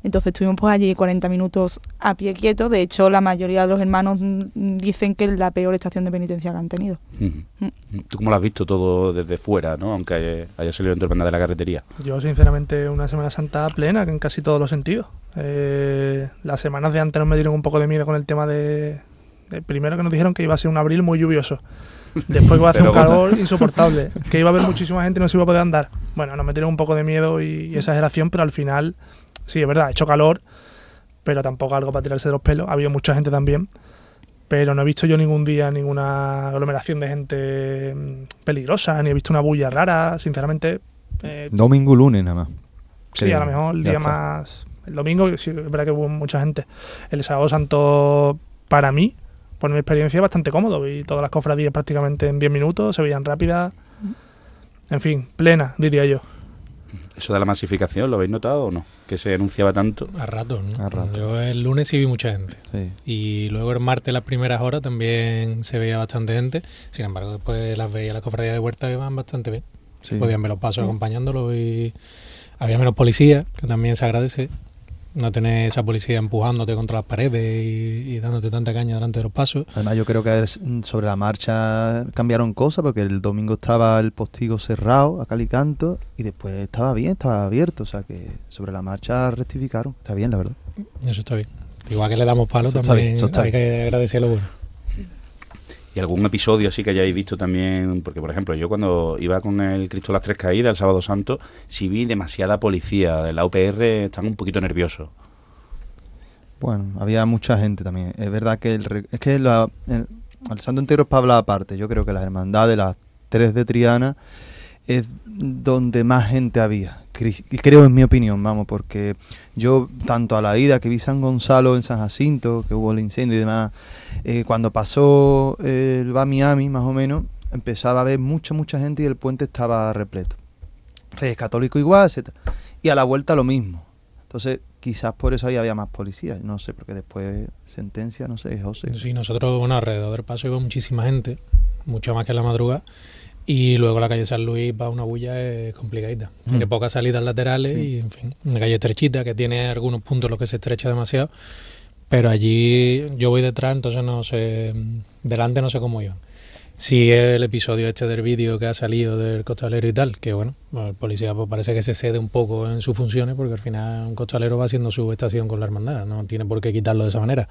Entonces estuvimos pues allí 40 minutos a pie quieto. De hecho, la mayoría de los hermanos dicen que es la peor estación de penitencia que han tenido. Mm. ¿Tú cómo lo has visto todo desde fuera, ¿no? aunque haya salido en de la carretería? Yo, sinceramente, una Semana Santa plena en casi todos los sentidos. Eh, las semanas de antes nos me dieron un poco de miedo con el tema de, de, Primero que nos dijeron que iba a ser un abril muy lluvioso. Después va a hacer un calor insoportable, que iba a haber muchísima gente y no se iba a poder andar. Bueno, nos metieron un poco de miedo y, exageración, pero al final, sí, es verdad, ha hecho calor, pero tampoco algo para tirarse de los pelos. Ha habido mucha gente también, pero no he visto yo ningún día ninguna aglomeración de gente mm, peligrosa, ni he visto una bulla rara, sinceramente. Eh, domingo lunes nada más. Sí, a lo mejor el día más... El domingo, sí, es verdad que hubo mucha gente. El sábado santo, para mí, por mi experiencia, bastante cómodo. Y todas las cofradías prácticamente en 10 minutos, se veían rápidas. En fin, plena, diría yo. ¿Eso de la masificación lo habéis notado o no? Que se anunciaba tanto. A rato, ¿no? Yo el lunes sí vi mucha gente. Y luego el martes, las primeras horas, también se veía bastante gente. Sin embargo, después las veía las cofradías de huerta iban bastante bien. Sí. Podían ver los pasos acompañándolo y había menos policía, que también se agradece no tener esa policía empujándote contra las paredes y, dándote tanta caña delante de los pasos. Además, yo creo que sobre la marcha cambiaron cosas porque el domingo estaba el postigo cerrado a calicanto y después estaba bien, estaba abierto. O sea que sobre la marcha rectificaron. Está bien, la verdad. Eso está bien. Igual que le damos palo, también hay que agradecer lo bueno. ¿Y algún episodio así que hayáis visto también? Porque, por ejemplo, yo cuando iba con el Cristo las Tres Caídas el Sábado Santo, sí vi demasiada policía. De la UPR están un poquito nerviosos. Bueno, había mucha gente también. Es verdad que el, es que la, el, Santo Entero es para hablar aparte. Yo creo que la hermandad de las tres de Triana es donde más gente había. Creo en mi opinión, vamos, porque yo tanto a la ida que vi San Gonzalo en San Jacinto, que hubo el incendio y demás, eh, cuando pasó el va Miami más o menos, empezaba a haber mucha, mucha gente y el puente estaba repleto. Reyes Católico igual, etc. Y a la vuelta lo mismo. Entonces, quizás por eso ahí había más policías, no sé, porque después sentencia, no sé, José. Sí, nosotros, bueno, alrededor del paso iba muchísima gente, mucho más que en la madrugada. Y luego la calle San Luis va una bulla es complicadita. Tiene mm. pocas salidas laterales y, en fin, una calle estrechita que tiene algunos puntos en los que se estrecha demasiado. Pero allí yo voy detrás, entonces no sé, delante no sé cómo iban. Si el episodio este del vídeo que ha salido del costalero y tal, que bueno, el policía pues parece que se cede un poco en sus funciones porque al final un costalero va haciendo su estación con la hermandad, no tiene por qué quitarlo de esa manera.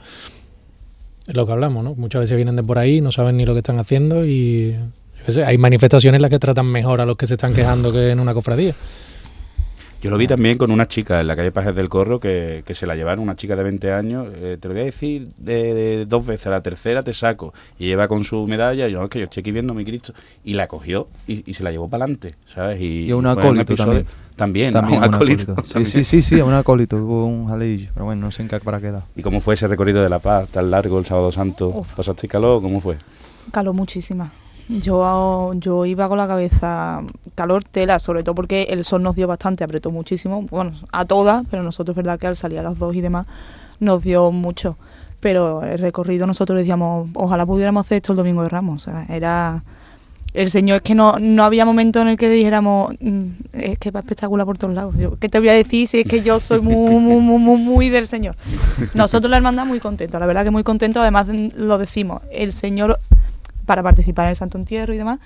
Es lo que hablamos, ¿no? Muchas veces vienen de por ahí, no saben ni lo que están haciendo y hay manifestaciones en las que tratan mejor a los que se están quejando que en una cofradía. Yo lo vi también con una chica en la calle Pajes del Corro que, se la llevaron, una chica de 20 años. Eh, te lo voy a decir de, dos veces, a la tercera te saco. Y lleva con su medalla. Y yo, es que yo estoy aquí viendo mi Cristo. Y la cogió y, se la llevó para adelante, ¿sabes? Y, un acólito también. También, también un acólito. Sí, sí, sí, sí, un acólito, hubo un jaleillo. Pero bueno, no sé en qué para qué ¿Y cómo fue ese recorrido de La Paz tan largo el sábado santo? ¿Pasaste calor? ¿Cómo fue? Calor muchísima. Yo, yo iba con la cabeza calor tela, sobre todo porque el sol nos dio bastante, apretó muchísimo, bueno, a todas, pero nosotros es verdad que al salir a las dos y demás nos dio mucho. Pero el recorrido nosotros decíamos, ojalá pudiéramos hacer esto el domingo de Ramos. O sea, era el Señor es que no, no había momento en el que dijéramos, mm, es que va espectacular por todos lados. ¿Qué te voy a decir si es que yo soy muy, muy, muy, muy, del Señor? Nosotros la hermandad muy contentos, la verdad que muy contentos, además lo decimos, el Señor para participar en el Santo Entierro y demás,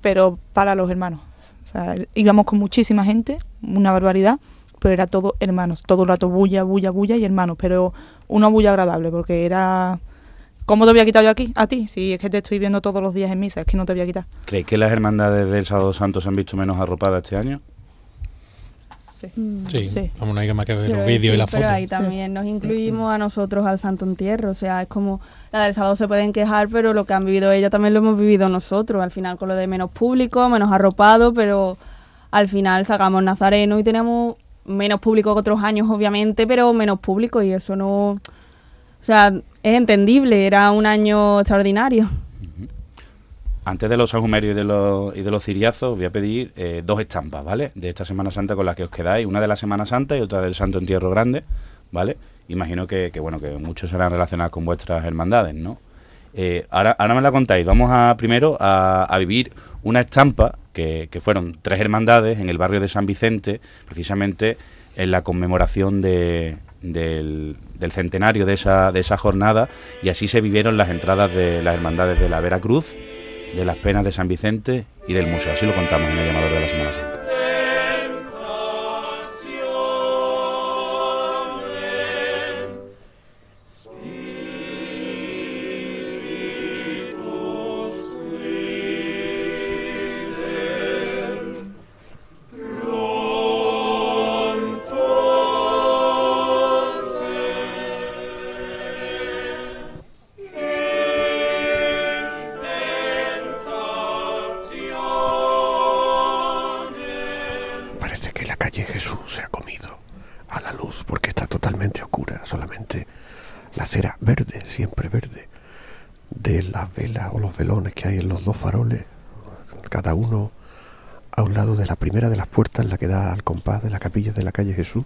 pero para los hermanos. O sea, íbamos con muchísima gente, una barbaridad, pero era todo hermanos, todo el rato bulla, bulla, bulla y hermanos, pero una bulla agradable, porque era... ¿Cómo te voy a quitar yo aquí? A ti, si es que te estoy viendo todos los días en misa, es que no te voy a quitar. ¿Crees que las hermandades del Sábado Santo se han visto menos arropadas este año? Sí, mm, sí, Vamos, no hay más que ver los vídeos y las fotos. Pero ahí también nos incluimos a nosotros al Santo Entierro. O sea, es como la del sábado se pueden quejar, pero lo que han vivido ellos también lo hemos vivido nosotros. Al final, con lo de menos público, menos arropado, pero al final sacamos Nazareno y tenemos menos público que otros años, obviamente, pero menos público y eso no. O sea, es entendible, era un año extraordinario. Antes de los sahumerios y de los, y de los ciriazos, voy a pedir eh, dos estampas, ¿vale? De esta Semana Santa con las que os quedáis, una de la Semana Santa y otra del Santo Entierro Grande, ¿vale? Imagino que, bueno, que muchos serán relacionados con vuestras hermandades, ¿no? Eh, ahora, ahora me la contáis. Vamos a primero a, vivir una estampa que, fueron tres hermandades en el barrio de San Vicente, precisamente en la conmemoración de, del, del, centenario de esa, de esa jornada, y así se vivieron las entradas de las hermandades de la Veracruz de las penas de San Vicente y del museo. Así lo contamos en el llamador de la Semana Santa. De la calle Jesús.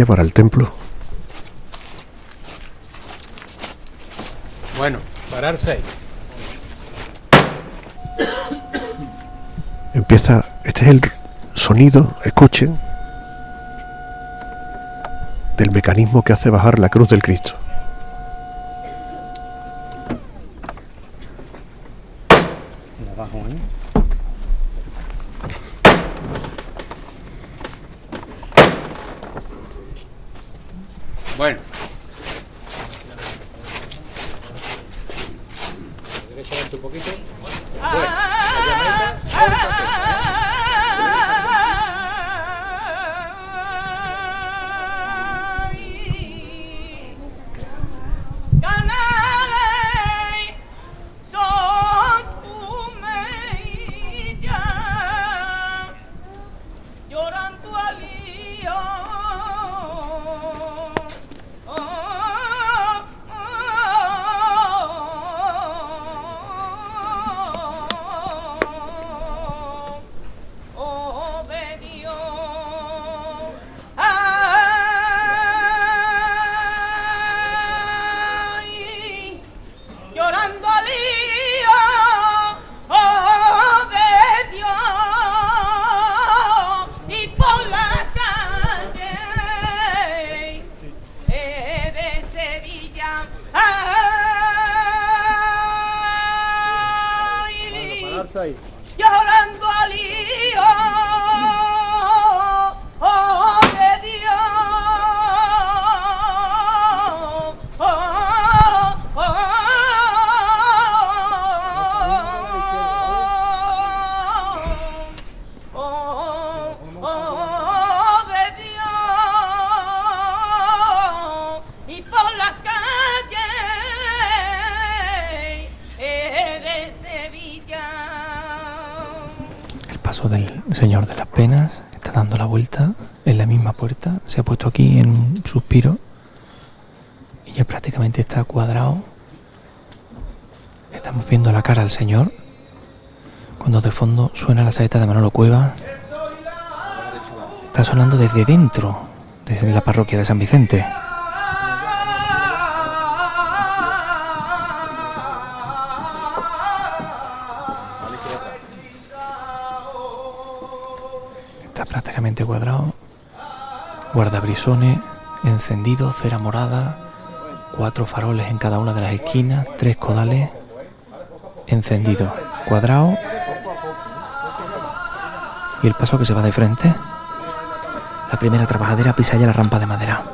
Capilla, para el templo. Bueno, parar 6. Empieza, este es el sonido, escuchen, del mecanismo que hace bajar la cruz del Cristo. Parroquia de San Vicente. Está prácticamente cuadrado. Guardabrisones, encendido, cera morada, cuatro faroles en cada una de las esquinas, tres codales, encendido, cuadrado. Y el paso que se va de frente. Primera trabajadera pisa ya la rampa de madera.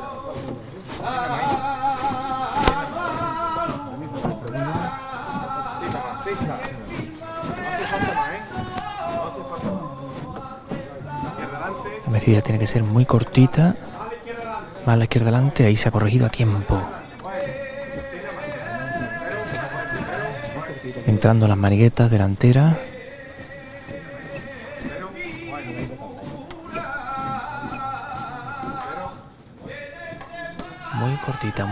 La mecida tiene que ser muy cortita. Va a la izquierda adelante, ahí se ha corregido a tiempo. Entrando las maniguetas delanteras.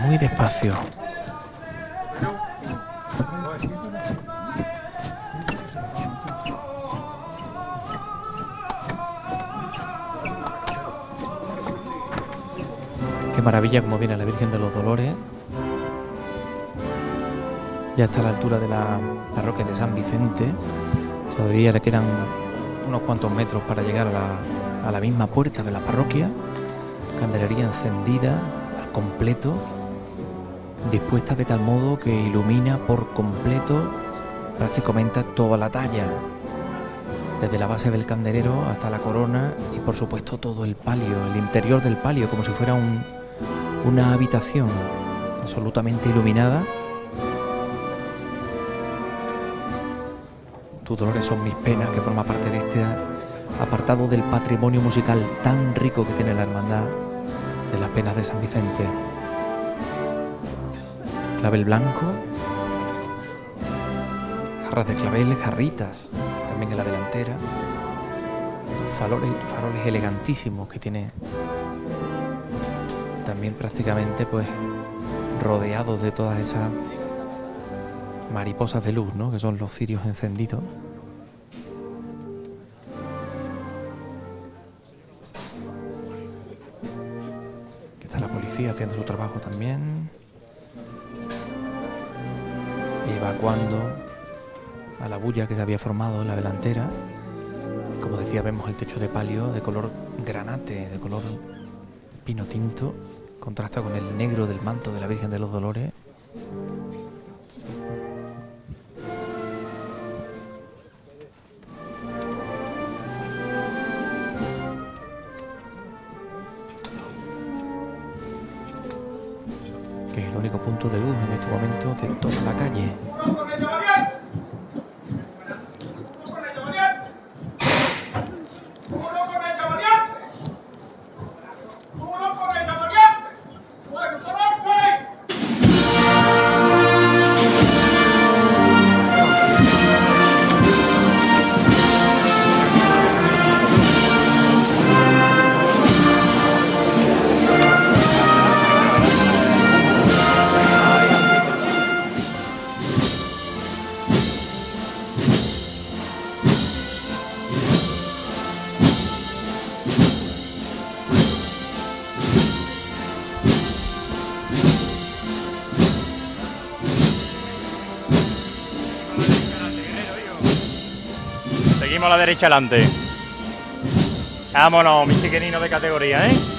Muy despacio. Qué maravilla como viene la Virgen de los Dolores. Ya está a la altura de la parroquia de San Vicente. Todavía le quedan unos cuantos metros para llegar a la, a la misma puerta de la parroquia. Candelería encendida al completo, dispuesta de tal modo que ilumina por completo prácticamente toda la talla, desde la base del candelero hasta la corona y por supuesto todo el palio, el interior del palio, como si fuera un, una habitación absolutamente iluminada. Tus dolores son mis penas, que forma parte de este apartado del patrimonio musical tan rico que tiene la hermandad de las penas de San Vicente. Clavel blanco, jarras de claveles, jarritas, también en la delantera, faroles, faroles elegantísimos que tiene también prácticamente pues rodeados de todas esas mariposas de luz, ¿no? que son los cirios encendidos. Aquí está la policía haciendo su trabajo también. Que se había formado en la delantera. Como decía, vemos el techo de palio de color granate, de color pino tinto, contrasta con el negro del manto de la Virgen de los Dolores. que es el único punto de luz en este momento de toda derecha adelante. Vámonos, mi chiquenino de categoría, ¿eh?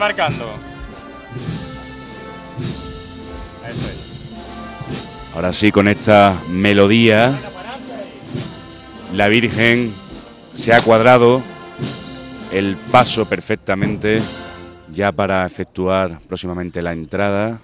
Marcando. Ahora sí, con esta melodía, la Virgen se ha cuadrado el paso perfectamente ya para efectuar próximamente la entrada.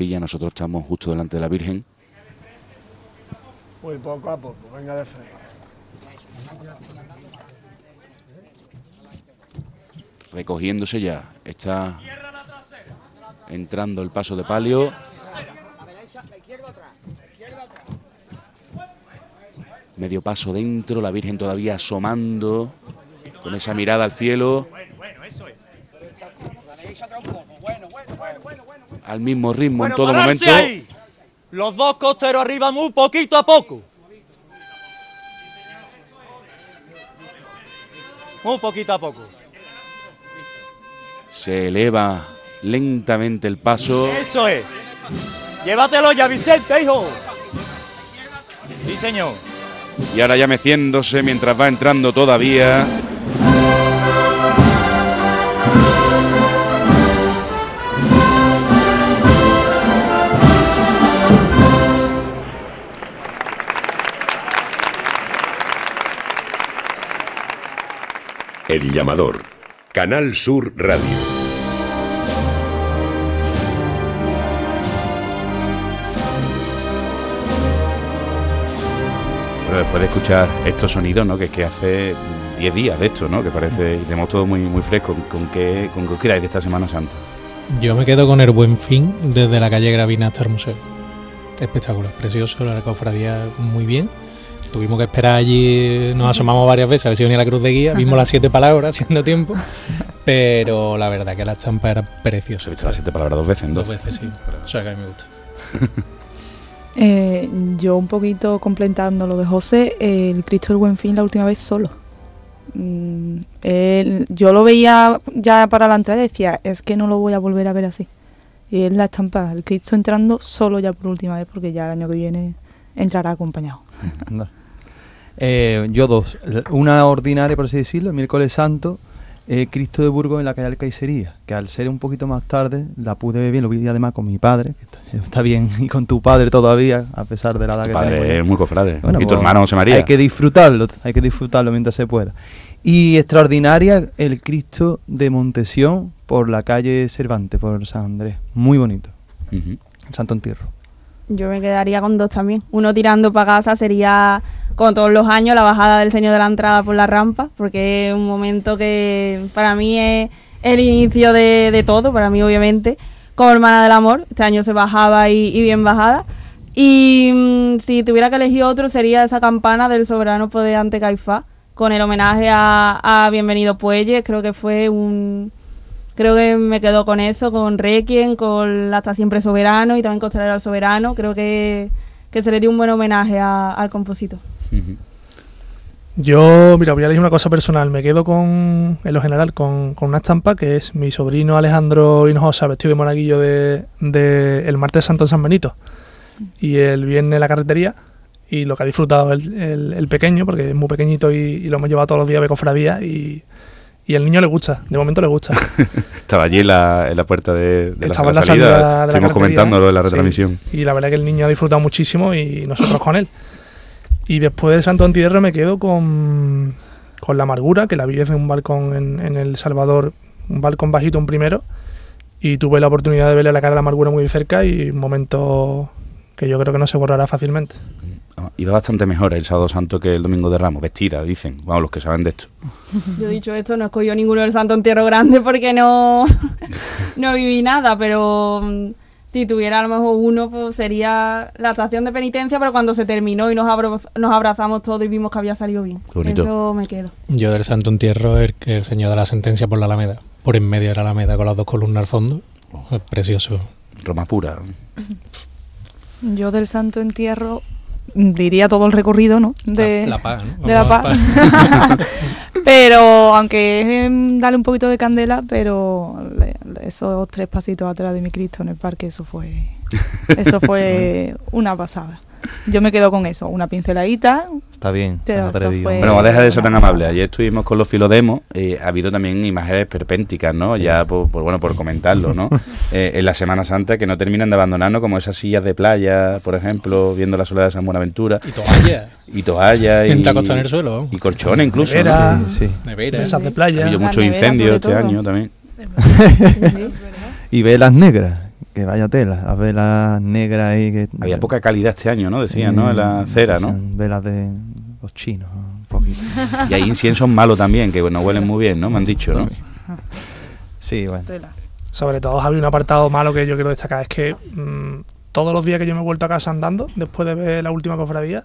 Capilla, nosotros estamos justo delante de la Virgen. Muy poco a poco, venga de frente. recogiéndose ya. Está entrando el paso de palio. Medio paso dentro, la Virgen todavía asomando, con esa mirada al cielo. Al mismo ritmo en todo momento. ahí. Los dos costeros arriba muy poquito a poco. Muy poquito a poco. Se eleva lentamente el paso. Eso es. Llévatelo ya, Vicente, hijo. Sí, señor. Y ahora ya meciéndose mientras va entrando todavía. Llamador. Canal Sur Radio. Pero después de escuchar estos sonidos, ¿no? Que es que hace 10 días de esto, ¿no? Que parece, y tenemos todo muy, muy fresco. ¿Con qué, con qué os quedáis de esta Semana Santa? Yo me quedo con el buen fin desde la calle Gravina hasta el museo. Espectacular, precioso, la cofradía muy bien. Tuvimos que esperar allí, nos asomamos varias veces a ver si venía la cruz de guía, vimos las siete palabras haciendo tiempo, pero la verdad que la estampa era preciosa. He visto las siete palabras dos veces, en Dos dos. veces, sí. O sea que a mí me gusta. Eh, yo un poquito completando lo de José, el Cristo del Buen Fin la última vez solo. Mm, él- yo lo veía ya para la entrada y decía, es que no lo voy a volver a ver así. Y es la estampa, el Cristo entrando solo ya por última vez, porque ya el año que viene entrará acompañado. Eh, yo dos. Una ordinaria, por así decirlo, el miércoles santo, eh, Cristo de Burgos en la calle Alcaicería, que al ser un poquito más tarde la pude ver bien, lo vi además con mi padre, que está, está bien, y con tu padre todavía, a pesar de la edad Tu que padre es muy cofrade. ¿Y tu pues, hermano José María? Hay que disfrutarlo, hay que disfrutarlo mientras se pueda. Y extraordinaria el Cristo de Montesión por la calle Cervantes, por San Andrés. Muy bonito. Santo Entierro. Yo me quedaría con dos también. Uno tirando para casa sería, como todos los años, la bajada del Señor de la Entrada por la rampa, porque es un momento que para mí es el inicio de, todo, para mí obviamente, como hermana del amor. Este año se bajaba y, bien bajada. Y mm, si tuviera que elegir otro sería esa campana del soberano poder ante Caifás, con el homenaje a, Bienvenido Puelles, creo que fue un... Creo que me quedo con eso, con Requiem, con Hasta Siempre Soberano y también Costalero al Soberano. Creo que, que se le dio un buen homenaje a- al compositor. Yo, mira, voy a elegir una cosa personal. Me quedo con, en lo general, con, con una estampa que es mi sobrino Alejandro Hinojosa vestido de monaguillo de, de el martes santo en San Benito y el viernes en la carretería. Y lo que ha disfrutado el, el- el pequeño, porque es muy pequeñito y, y lo hemos llevado todos los días a ver cofradía. Y, y al niño le gusta, de momento le gusta. Estaba allí en la, en la puerta de, de Estaba en la la salida. salida de la Estuvimos carretería, comentándolo en la sí. retransmisión. Y la verdad que el niño ha disfrutado muchísimo y nosotros con él. Y después de Santo Antierro me quedo con, con La Amargura, que la vi desde un balcón en, en El Salvador, un balcón bajito, un primero. Y tuve la oportunidad de verle la cara a La Amargura muy cerca y un momento que yo creo que no se borrará fácilmente. Ah, Iba bastante mejor el sábado santo que el domingo de Ramos, vestida, dicen. Vamos, los que saben de esto. Yo he dicho esto, no escogió ninguno del Santo Entierro Grande porque no, no viví nada, pero si tuviera a lo mejor uno, pues sería la estación de penitencia, pero cuando se terminó y nos, abro- nos abrazamos todos y vimos que había salido bien. Eso me quedo. Yo del Santo Entierro, el, el señor de la sentencia por la Alameda, por en medio de la Alameda con las dos columnas al fondo. Es precioso. Roma pura. Yo del Santo Entierro diría todo el recorrido, ¿no? De La- la paz, ¿no? De la pero, aunque es em, darle un poquito de candela, pero esos tres pasitos atrás de mi Cristo en el parque, eso fue, eso fue una pasada. Yo me quedo con eso, una pinceladita. Está bien, Pero fue- Bueno, vamos a dejar de ser tan amable. Ayer estuvimos con los filodemos. eh, ha habido también imágenes perpénticas, ¿no? Ya, por, por, bueno, por comentarlo, ¿no? Eh, en la Semana Santa que no terminan de abandonarnos, como esas sillas de playa, por ejemplo, viendo la soledad de San Buenaventura. Y toallas. Y toallas. Y, tacos en el suelo. Y colchones incluso. Nevera, ¿no? Sí, sí. Nevera. mesas de playa. Ha habido muchos incendios este todo. año también. y velas negras, que vaya tela, las velas negras ahí que... Había poca calidad este año, ¿no? Decían, ¿no? En la cera, ¿no? Son Velas de los chinos, un poquito. Y hay inciensos malos también, que no huelen muy bien, ¿no? Me han dicho, ¿no? Sí, bueno. Sobre todo, Javi, un apartado malo que yo quiero destacar es que mm, todos los días que yo me he vuelto a casa andando, después de ver la última cofradía,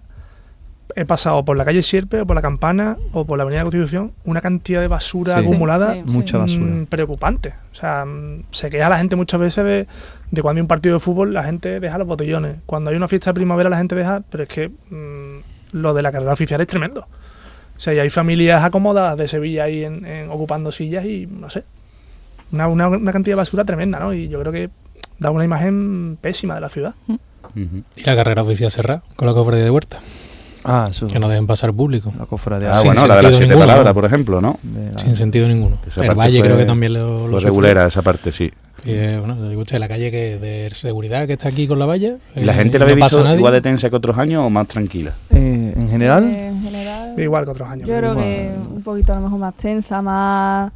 he pasado por la calle Sierpe, o por la Campana, o por la Avenida Constitución, una cantidad de basura Sí. acumulada Sí, sí. Mucha basura. mm, preocupante. O sea, mm, se queja la gente muchas veces de, de cuando hay un partido de fútbol, la gente deja los botellones. Cuando hay una fiesta de primavera, la gente deja, pero es que mm, lo de la carrera oficial es tremendo. O sea, y hay familias acomodadas de Sevilla ahí en- en- ocupando sillas y no sé, una, una, una cantidad de basura tremenda, ¿no? Y yo creo que da una imagen pésima de la ciudad. Y la carrera oficial cerrada, con la cofradía de huerta. Ah, eso. Que no dejen pasar público. La cofradía. Ah, Sin bueno, la de las sentido siete ninguno, palabras, ¿no? por ejemplo, ¿no? Sin sentido ninguno. Esa El Valle fue- creo que también lo, lo Fue regulera esa parte, sí. Que, bueno, digo usted, la calle que de seguridad que está aquí con la valla. ¿Y la eh, gente la no pasa visto nadie. igual de tensa que otros años o más tranquila? Eh, en general, Eh, en general, Igual que otros años. yo creo Igual. que un poquito a lo mejor más tensa, más,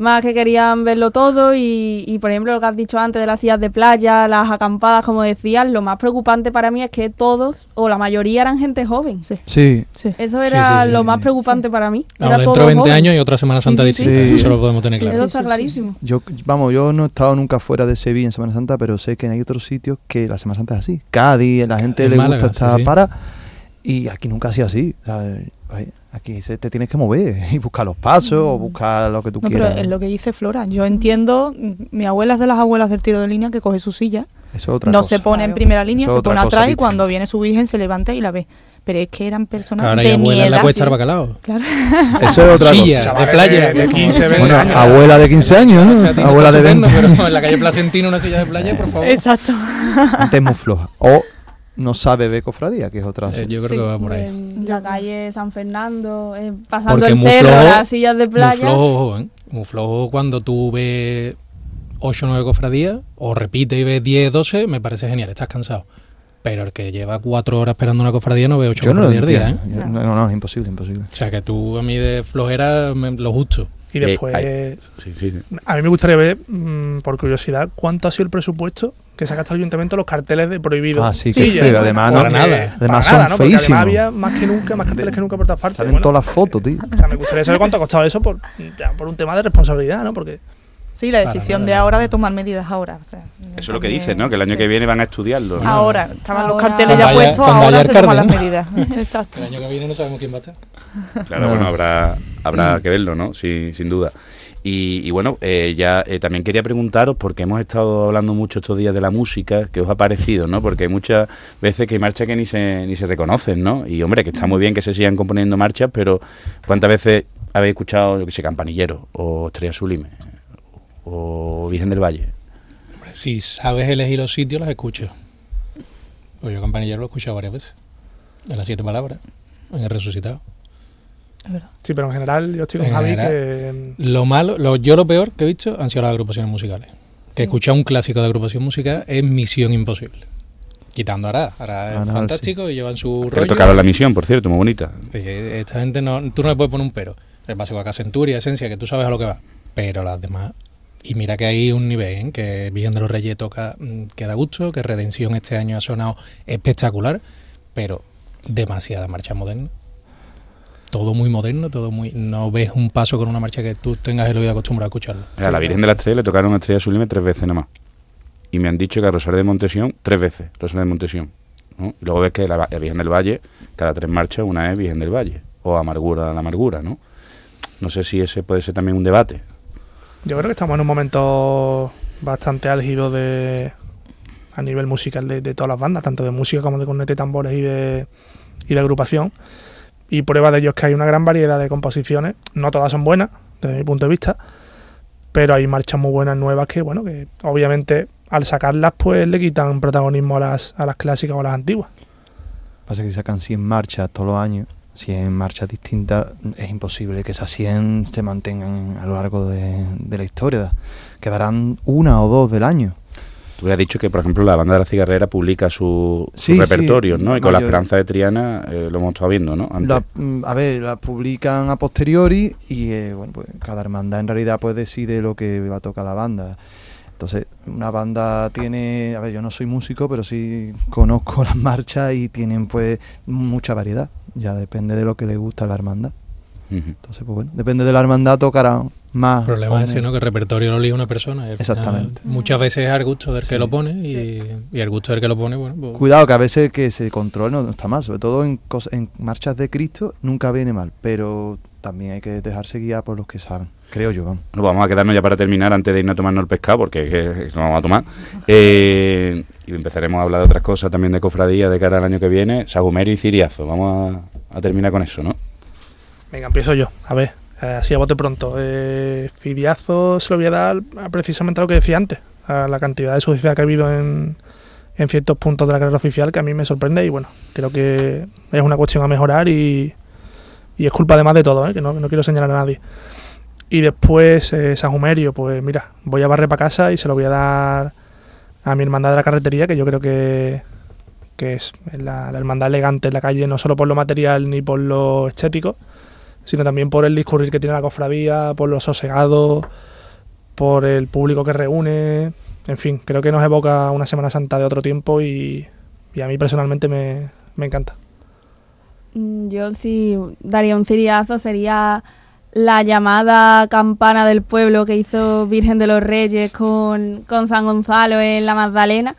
más que querían verlo todo y, y, por ejemplo lo que has dicho antes de las sillas de playa, las acampadas, como decías, lo más preocupante para mí es que todos o la mayoría eran gente joven. sí. Eso Sí, era sí, sí. lo más preocupante para mí. Ahora Era dentro todo de 20 joven. años y otra Semana Santa Sí, sí, sí. distinta. Sí. Eso lo podemos tener claro. Eso está clarísimo. Yo, vamos, yo no he estado nunca fuera de Sevilla en Semana Santa, pero sé que hay otros sitios que la Semana Santa es así. Cádiz, la gente En le Málaga, gusta estar sí, sí. para. Y aquí nunca ha sido así. Aquí se, te tienes que mover y buscar los pasos o buscar lo que tú No, pero quieras. es lo que dice Flora. Yo entiendo, mm, mi abuela es de las abuelas del tiro de línea que coge su silla, Eso es otra no cosa. se pone en primera línea, Eso se pone atrás y cuando viene su virgen se levanta y la ve. Pero es que eran personas Ahora de mi en la edad. cuesta del bacalao. Claro. Eso es otra Silla, cosa. de playa. de 15, 20 Bueno, años. abuela de 15 años, ¿no? Abuela de 20. estupendo, pero en la calle Placentina una silla de playa, por favor. Exacto. Gente es muy floja. O no sabe ver cofradía, que es otra. Eh, yo creo que va por ahí. En la calle San Fernando, eh, pasando Porque el cerro, flojo, las sillas de playa. Muy flojo, ¿eh? Muy flojo cuando tú ves 8 o 9 cofradías, o repites y ves 10, 12, me parece genial, estás cansado. Pero el que lleva 4 horas esperando una cofradía no ve 8 Yo no lo cofradías al día, ¿eh? no, no, es imposible, imposible. O sea que tú a mí de flojera me- lo justo. Y después, Eh, sí, sí, sí. a mí me gustaría ver, mm, por curiosidad, cuánto ha sido el presupuesto que se ha gastado el ayuntamiento en los carteles de prohibido. Ah, sí, que feo, además, no- nada. para Además nada, son ¿no? Feísimos. además había más que nunca, más carteles que nunca por todas partes. Salen Bueno, todas las fotos, tío. o sea, me gustaría saber cuánto ha costado eso por, ya, por un tema de responsabilidad, ¿no? Porque Sí, la decisión de ahora de tomar medidas ahora. O sea, Eso es lo que dicen, ¿no? Que el año sí. que viene van a estudiarlo. ¿no? Ahora, estaban los Ahora. carteles ya puestos, ahora se toman las medidas. Exacto. El año que viene no sabemos quién va a estar. Claro, bueno, habrá, habrá que verlo, ¿no? Sin duda. Y, y bueno, eh, ya eh, también quería preguntaros, porque hemos estado hablando mucho estos días de la música, ¿qué os ha parecido, no? Porque hay muchas veces que hay marchas que ni se, ni se reconocen, ¿no? Y hombre, que está muy bien que se sigan componiendo marchas, pero ¿cuántas veces habéis escuchado, yo que sé, Campanillero, o Estrella Sublime, o Virgen del Valle? Hombre, si sabes elegir los sitios, las escucho. Pues yo Campanillero lo he escuchado varias veces. De las siete palabras. En el resucitado. Sí, pero en general yo estoy con En Javi general, que Lo malo, lo, yo lo peor que he visto han sido las agrupaciones musicales. Que escuchar un clásico de agrupación musical es misión imposible. Quitando ahora, ahora es no, fantástico y llevan su Que rollo. tocaron la misión, por cierto, muy bonita. Esta gente no, tú no le puedes poner un pero. El básico acá Centuria, Esencia, que tú sabes a lo que va. Pero las demás. Y mira que hay un nivel, ¿eh? que Virgen de los Reyes toca, mm, que da gusto, que Redención este año ha sonado espectacular, pero demasiada marcha moderna. Todo muy moderno, todo muy. No ves un paso con una marcha que tú tengas el oído acostumbrado a escucharlo. A la Virgen de la Estrella le tocaron Estrella Sublime tres veces nada más. y me han dicho que a Rosario de Montesión tres veces, Rosario de Montesión. ¿no? Y luego ves que la, la Virgen del Valle, cada tres marchas, una es Virgen del Valle, o Amargura la Amargura, ¿no? No sé si ese puede ser también un debate. Yo creo que estamos en un momento bastante álgido de a nivel musical de, de todas las bandas, tanto de música como de corneta y tambores y de, y de agrupación. Y prueba de ello es que hay una gran variedad de composiciones. No todas son buenas, desde mi punto de vista, pero hay marchas muy buenas nuevas que, bueno, que obviamente al sacarlas pues le quitan protagonismo a las, a las clásicas o a las antiguas. Pasa que sacan 100 marchas todos los años, 100 marchas distintas, es imposible que esas 100 se mantengan a lo largo de la historia. Quedarán una o dos del año. Tú dicho que, por ejemplo, la banda de la cigarrera publica su, Sí, sí, repertorio, ¿no? Y con la esperanza de Triana eh, lo hemos estado viendo, ¿no? La- mm, a ver, la publican a posteriori y eh, bueno, pues cada hermandad en realidad pues decide lo que va a tocar la banda. Entonces, una banda tiene, a ver, yo no soy músico, pero sí conozco las marchas y tienen pues mucha variedad. Ya depende de lo que le gusta a la hermandad. Entonces, pues bueno, depende de la hermandad tocará más. El problema es ese. ¿no? Que el repertorio lo elige una persona. y al final Exactamente. Muchas veces es al gusto del que lo pone y, y al gusto del que lo pone, bueno, pues, Cuidado, que a veces que se controle no, no está mal, sobre todo en, en marchas de Cristo nunca viene mal, pero también hay que dejarse guiar por los que saben, creo yo. vamos. Bueno, vamos a quedarnos ya para terminar antes de irnos a tomarnos el pescado, porque es que nos vamos a tomar. Eh, y empezaremos a hablar de otras cosas también de cofradía de cara al año que viene. Sagumerio y Ciriazo. Vamos a, a terminar con eso, ¿no? Venga, empiezo yo. A ver, eh, así a bote pronto. Eh, se lo voy a dar a precisamente a lo que decía antes, a la cantidad de suciedad que ha habido en, ciertos puntos de la carrera oficial que a mí me sorprende y bueno, creo que es una cuestión a mejorar y, es culpa además de todo, ¿eh? que no, no quiero señalar a nadie. Y después eh, San Jumerio, pues mira, voy a barrer para casa y se lo voy a dar a mi hermandad de la carretería, que yo creo que, que es la, la hermandad elegante en la calle, no solo por lo material ni por lo estético, sino también por el discurrir que tiene la cofradía, por lo sosegado, por el público que reúne. En fin, creo que nos evoca una Semana Santa de otro tiempo y, y a mí personalmente me, me encanta. Mm, Yo sí daría un ciriazo, sería la llamada campana del pueblo que hizo Virgen de los Reyes con, con San Gonzalo en la Magdalena,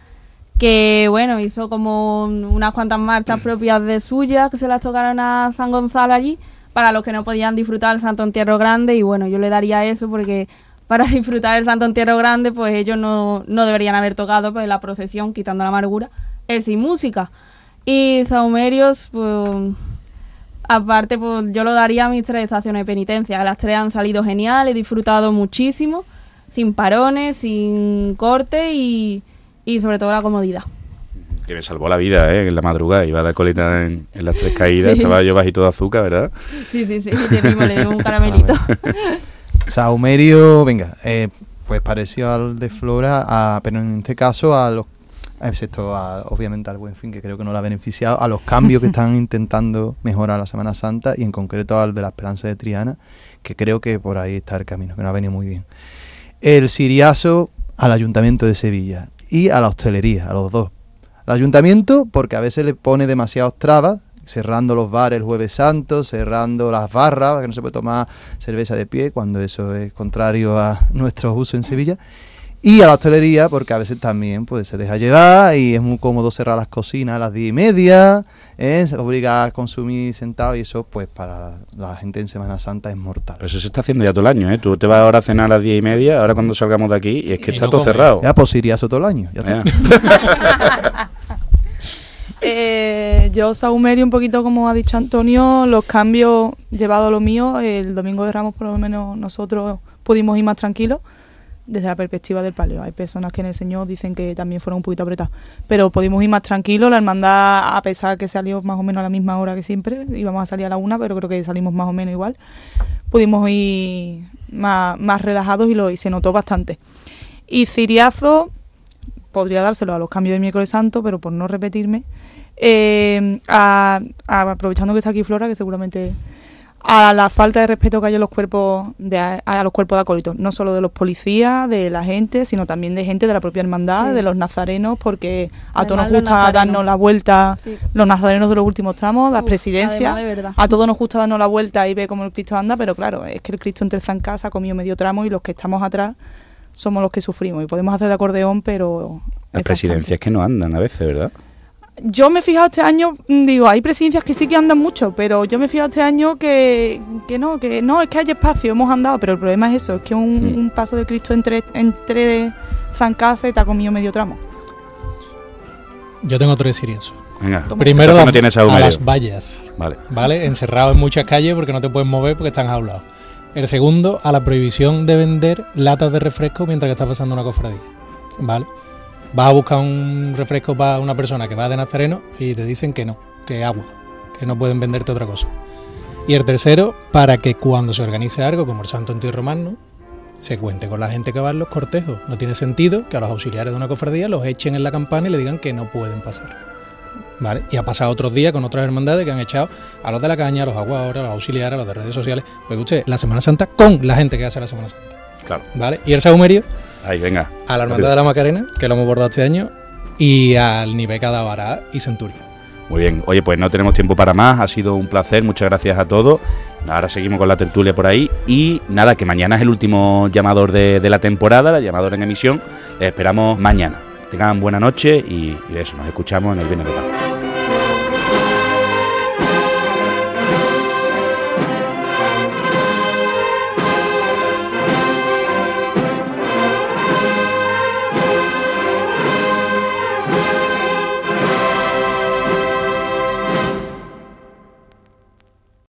que bueno, hizo como un- unas cuantas marchas propias de suyas que se las tocaron a San Gonzalo allí, para los que no podían disfrutar el Santo Entierro Grande, y bueno, yo le daría eso porque para disfrutar el Santo Entierro Grande, pues ellos no, no deberían haber tocado, pues la procesión, quitando la amargura, es sin música. Y Saumerios, pues Aparte, pues yo lo daría a mis tres estaciones de penitencia. Las tres han salido genial, he disfrutado muchísimo, sin parones, sin corte y, y sobre todo la comodidad. Que me salvó la vida, ¿eh? En la madrugada. Iba a dar colita en, en las tres caídas. Sí. Estaba yo bajito de azúcar, ¿verdad? Sí, sí, sí, le dimos, le dimos un caramelito. Saumerio, venga, eh, pues parecido al de Flora, a- pero en este caso a los, excepto a, obviamente al Buen Fin, que creo que no la ha beneficiado, a los cambios que están intentando mejorar la Semana Santa y en concreto al de la Esperanza de Triana, que creo que por ahí está el camino, que no ha venido muy bien. El Siriazo al Ayuntamiento de Sevilla y a la hostelería, a los dos. Al Ayuntamiento porque a veces le pone demasiados trabas, cerrando los bares el jueves santo, cerrando las barras, que no se puede tomar cerveza de pie, cuando eso es contrario a nuestros usos en Sevilla. Y a la hostelería, porque a veces también pues, se deja llevar y es muy cómodo cerrar las cocinas a las diez y media, ¿eh? se obliga a consumir sentado y eso pues para la gente en Semana Santa es mortal. Pero eso se está haciendo ya todo el año, ¿eh? Tú te vas ahora a cenar a las diez y media, ahora cuando salgamos de aquí, y es que Y está no todo come. cerrado. Ya, pues irías todo el año. ya está. Ya. Eh, yo, Saumerio, un poquito como ha dicho Antonio, los cambios llevado a lo mío, el domingo de Ramos por lo menos nosotros pudimos ir más tranquilos desde la perspectiva del palio. Hay personas que en el Señor dicen que también fueron un poquito apretados, pero pudimos ir más tranquilos. La hermandad, a pesar que salió más o menos a la misma hora que siempre, íbamos a salir a la una, pero creo que salimos más o menos igual. Pudimos ir más, más relajados y, lo, y se notó bastante. Y Ciriazo, podría dárselo a los cambios de miércoles santo, pero por no repetirme, eh, a- a- aprovechando que está aquí Flora, que seguramente a la falta de respeto que hay en los cuerpos de, a los cuerpos de acólitos, no solo de los policías, de la gente, sino también de gente de la propia hermandad, Sí. de los nazarenos, porque a todos nos gusta darnos la vuelta, Sí. los nazarenos de los últimos tramos, las Uf, presidencias, de verdad. a todos nos gusta darnos la vuelta y ver cómo el Cristo anda, pero claro, es que el Cristo entre en casa, ha comido medio tramo y los que estamos atrás somos los que sufrimos y podemos hacer de acordeón, pero... Las presidencias que no andan a veces, ¿verdad? Yo me he fijado este año, mm, digo, hay presidencias que sí que andan mucho, pero yo me he fijado este año que, que no, que no, es que hay espacio, hemos andado, pero el problema es eso, es que un, Mm. un paso de Cristo entre, entre zancas y te ha comido medio tramo. Yo tengo tres sirios. Venga, Primero a, no tienes a las vallas. Vale. ¿Vale? Encerrado en muchas calles porque no te puedes mover porque están jaulados. El segundo, a la prohibición de vender latas de refresco mientras que está pasando una cofradía. ¿Vale? Vas a buscar un refresco para una persona que va de Nazareno y te dicen que no, que agua, que no pueden venderte otra cosa. Y el tercero, para que cuando se organice algo como el Santo Entierro Romano, se cuente con la gente que va en los cortejos. No tiene sentido que a los auxiliares de una cofradía los echen en la campana y le digan que no pueden pasar. ¿Vale? Y ha pasado otros días con otras hermandades que han echado a los de la caña, a los aguadores, a los auxiliares, a los de redes sociales. Porque usted, la Semana Santa con la gente que hace la Semana Santa. Claro. ¿Vale? Y el Saumerio Ahí, venga. a la Hermandad de la Macarena, que lo hemos bordado este año, y al Niveca de Avará y Centurio. Muy bien. Oye, pues no tenemos tiempo para más. Ha sido un placer. Muchas gracias a todos. Ahora seguimos con la tertulia por ahí. Y nada, que mañana es el último llamador de, de la temporada, la llamadora en emisión. Les esperamos mañana. Tengan buena noche y, eso, nos escuchamos en el Viernes de Pascua.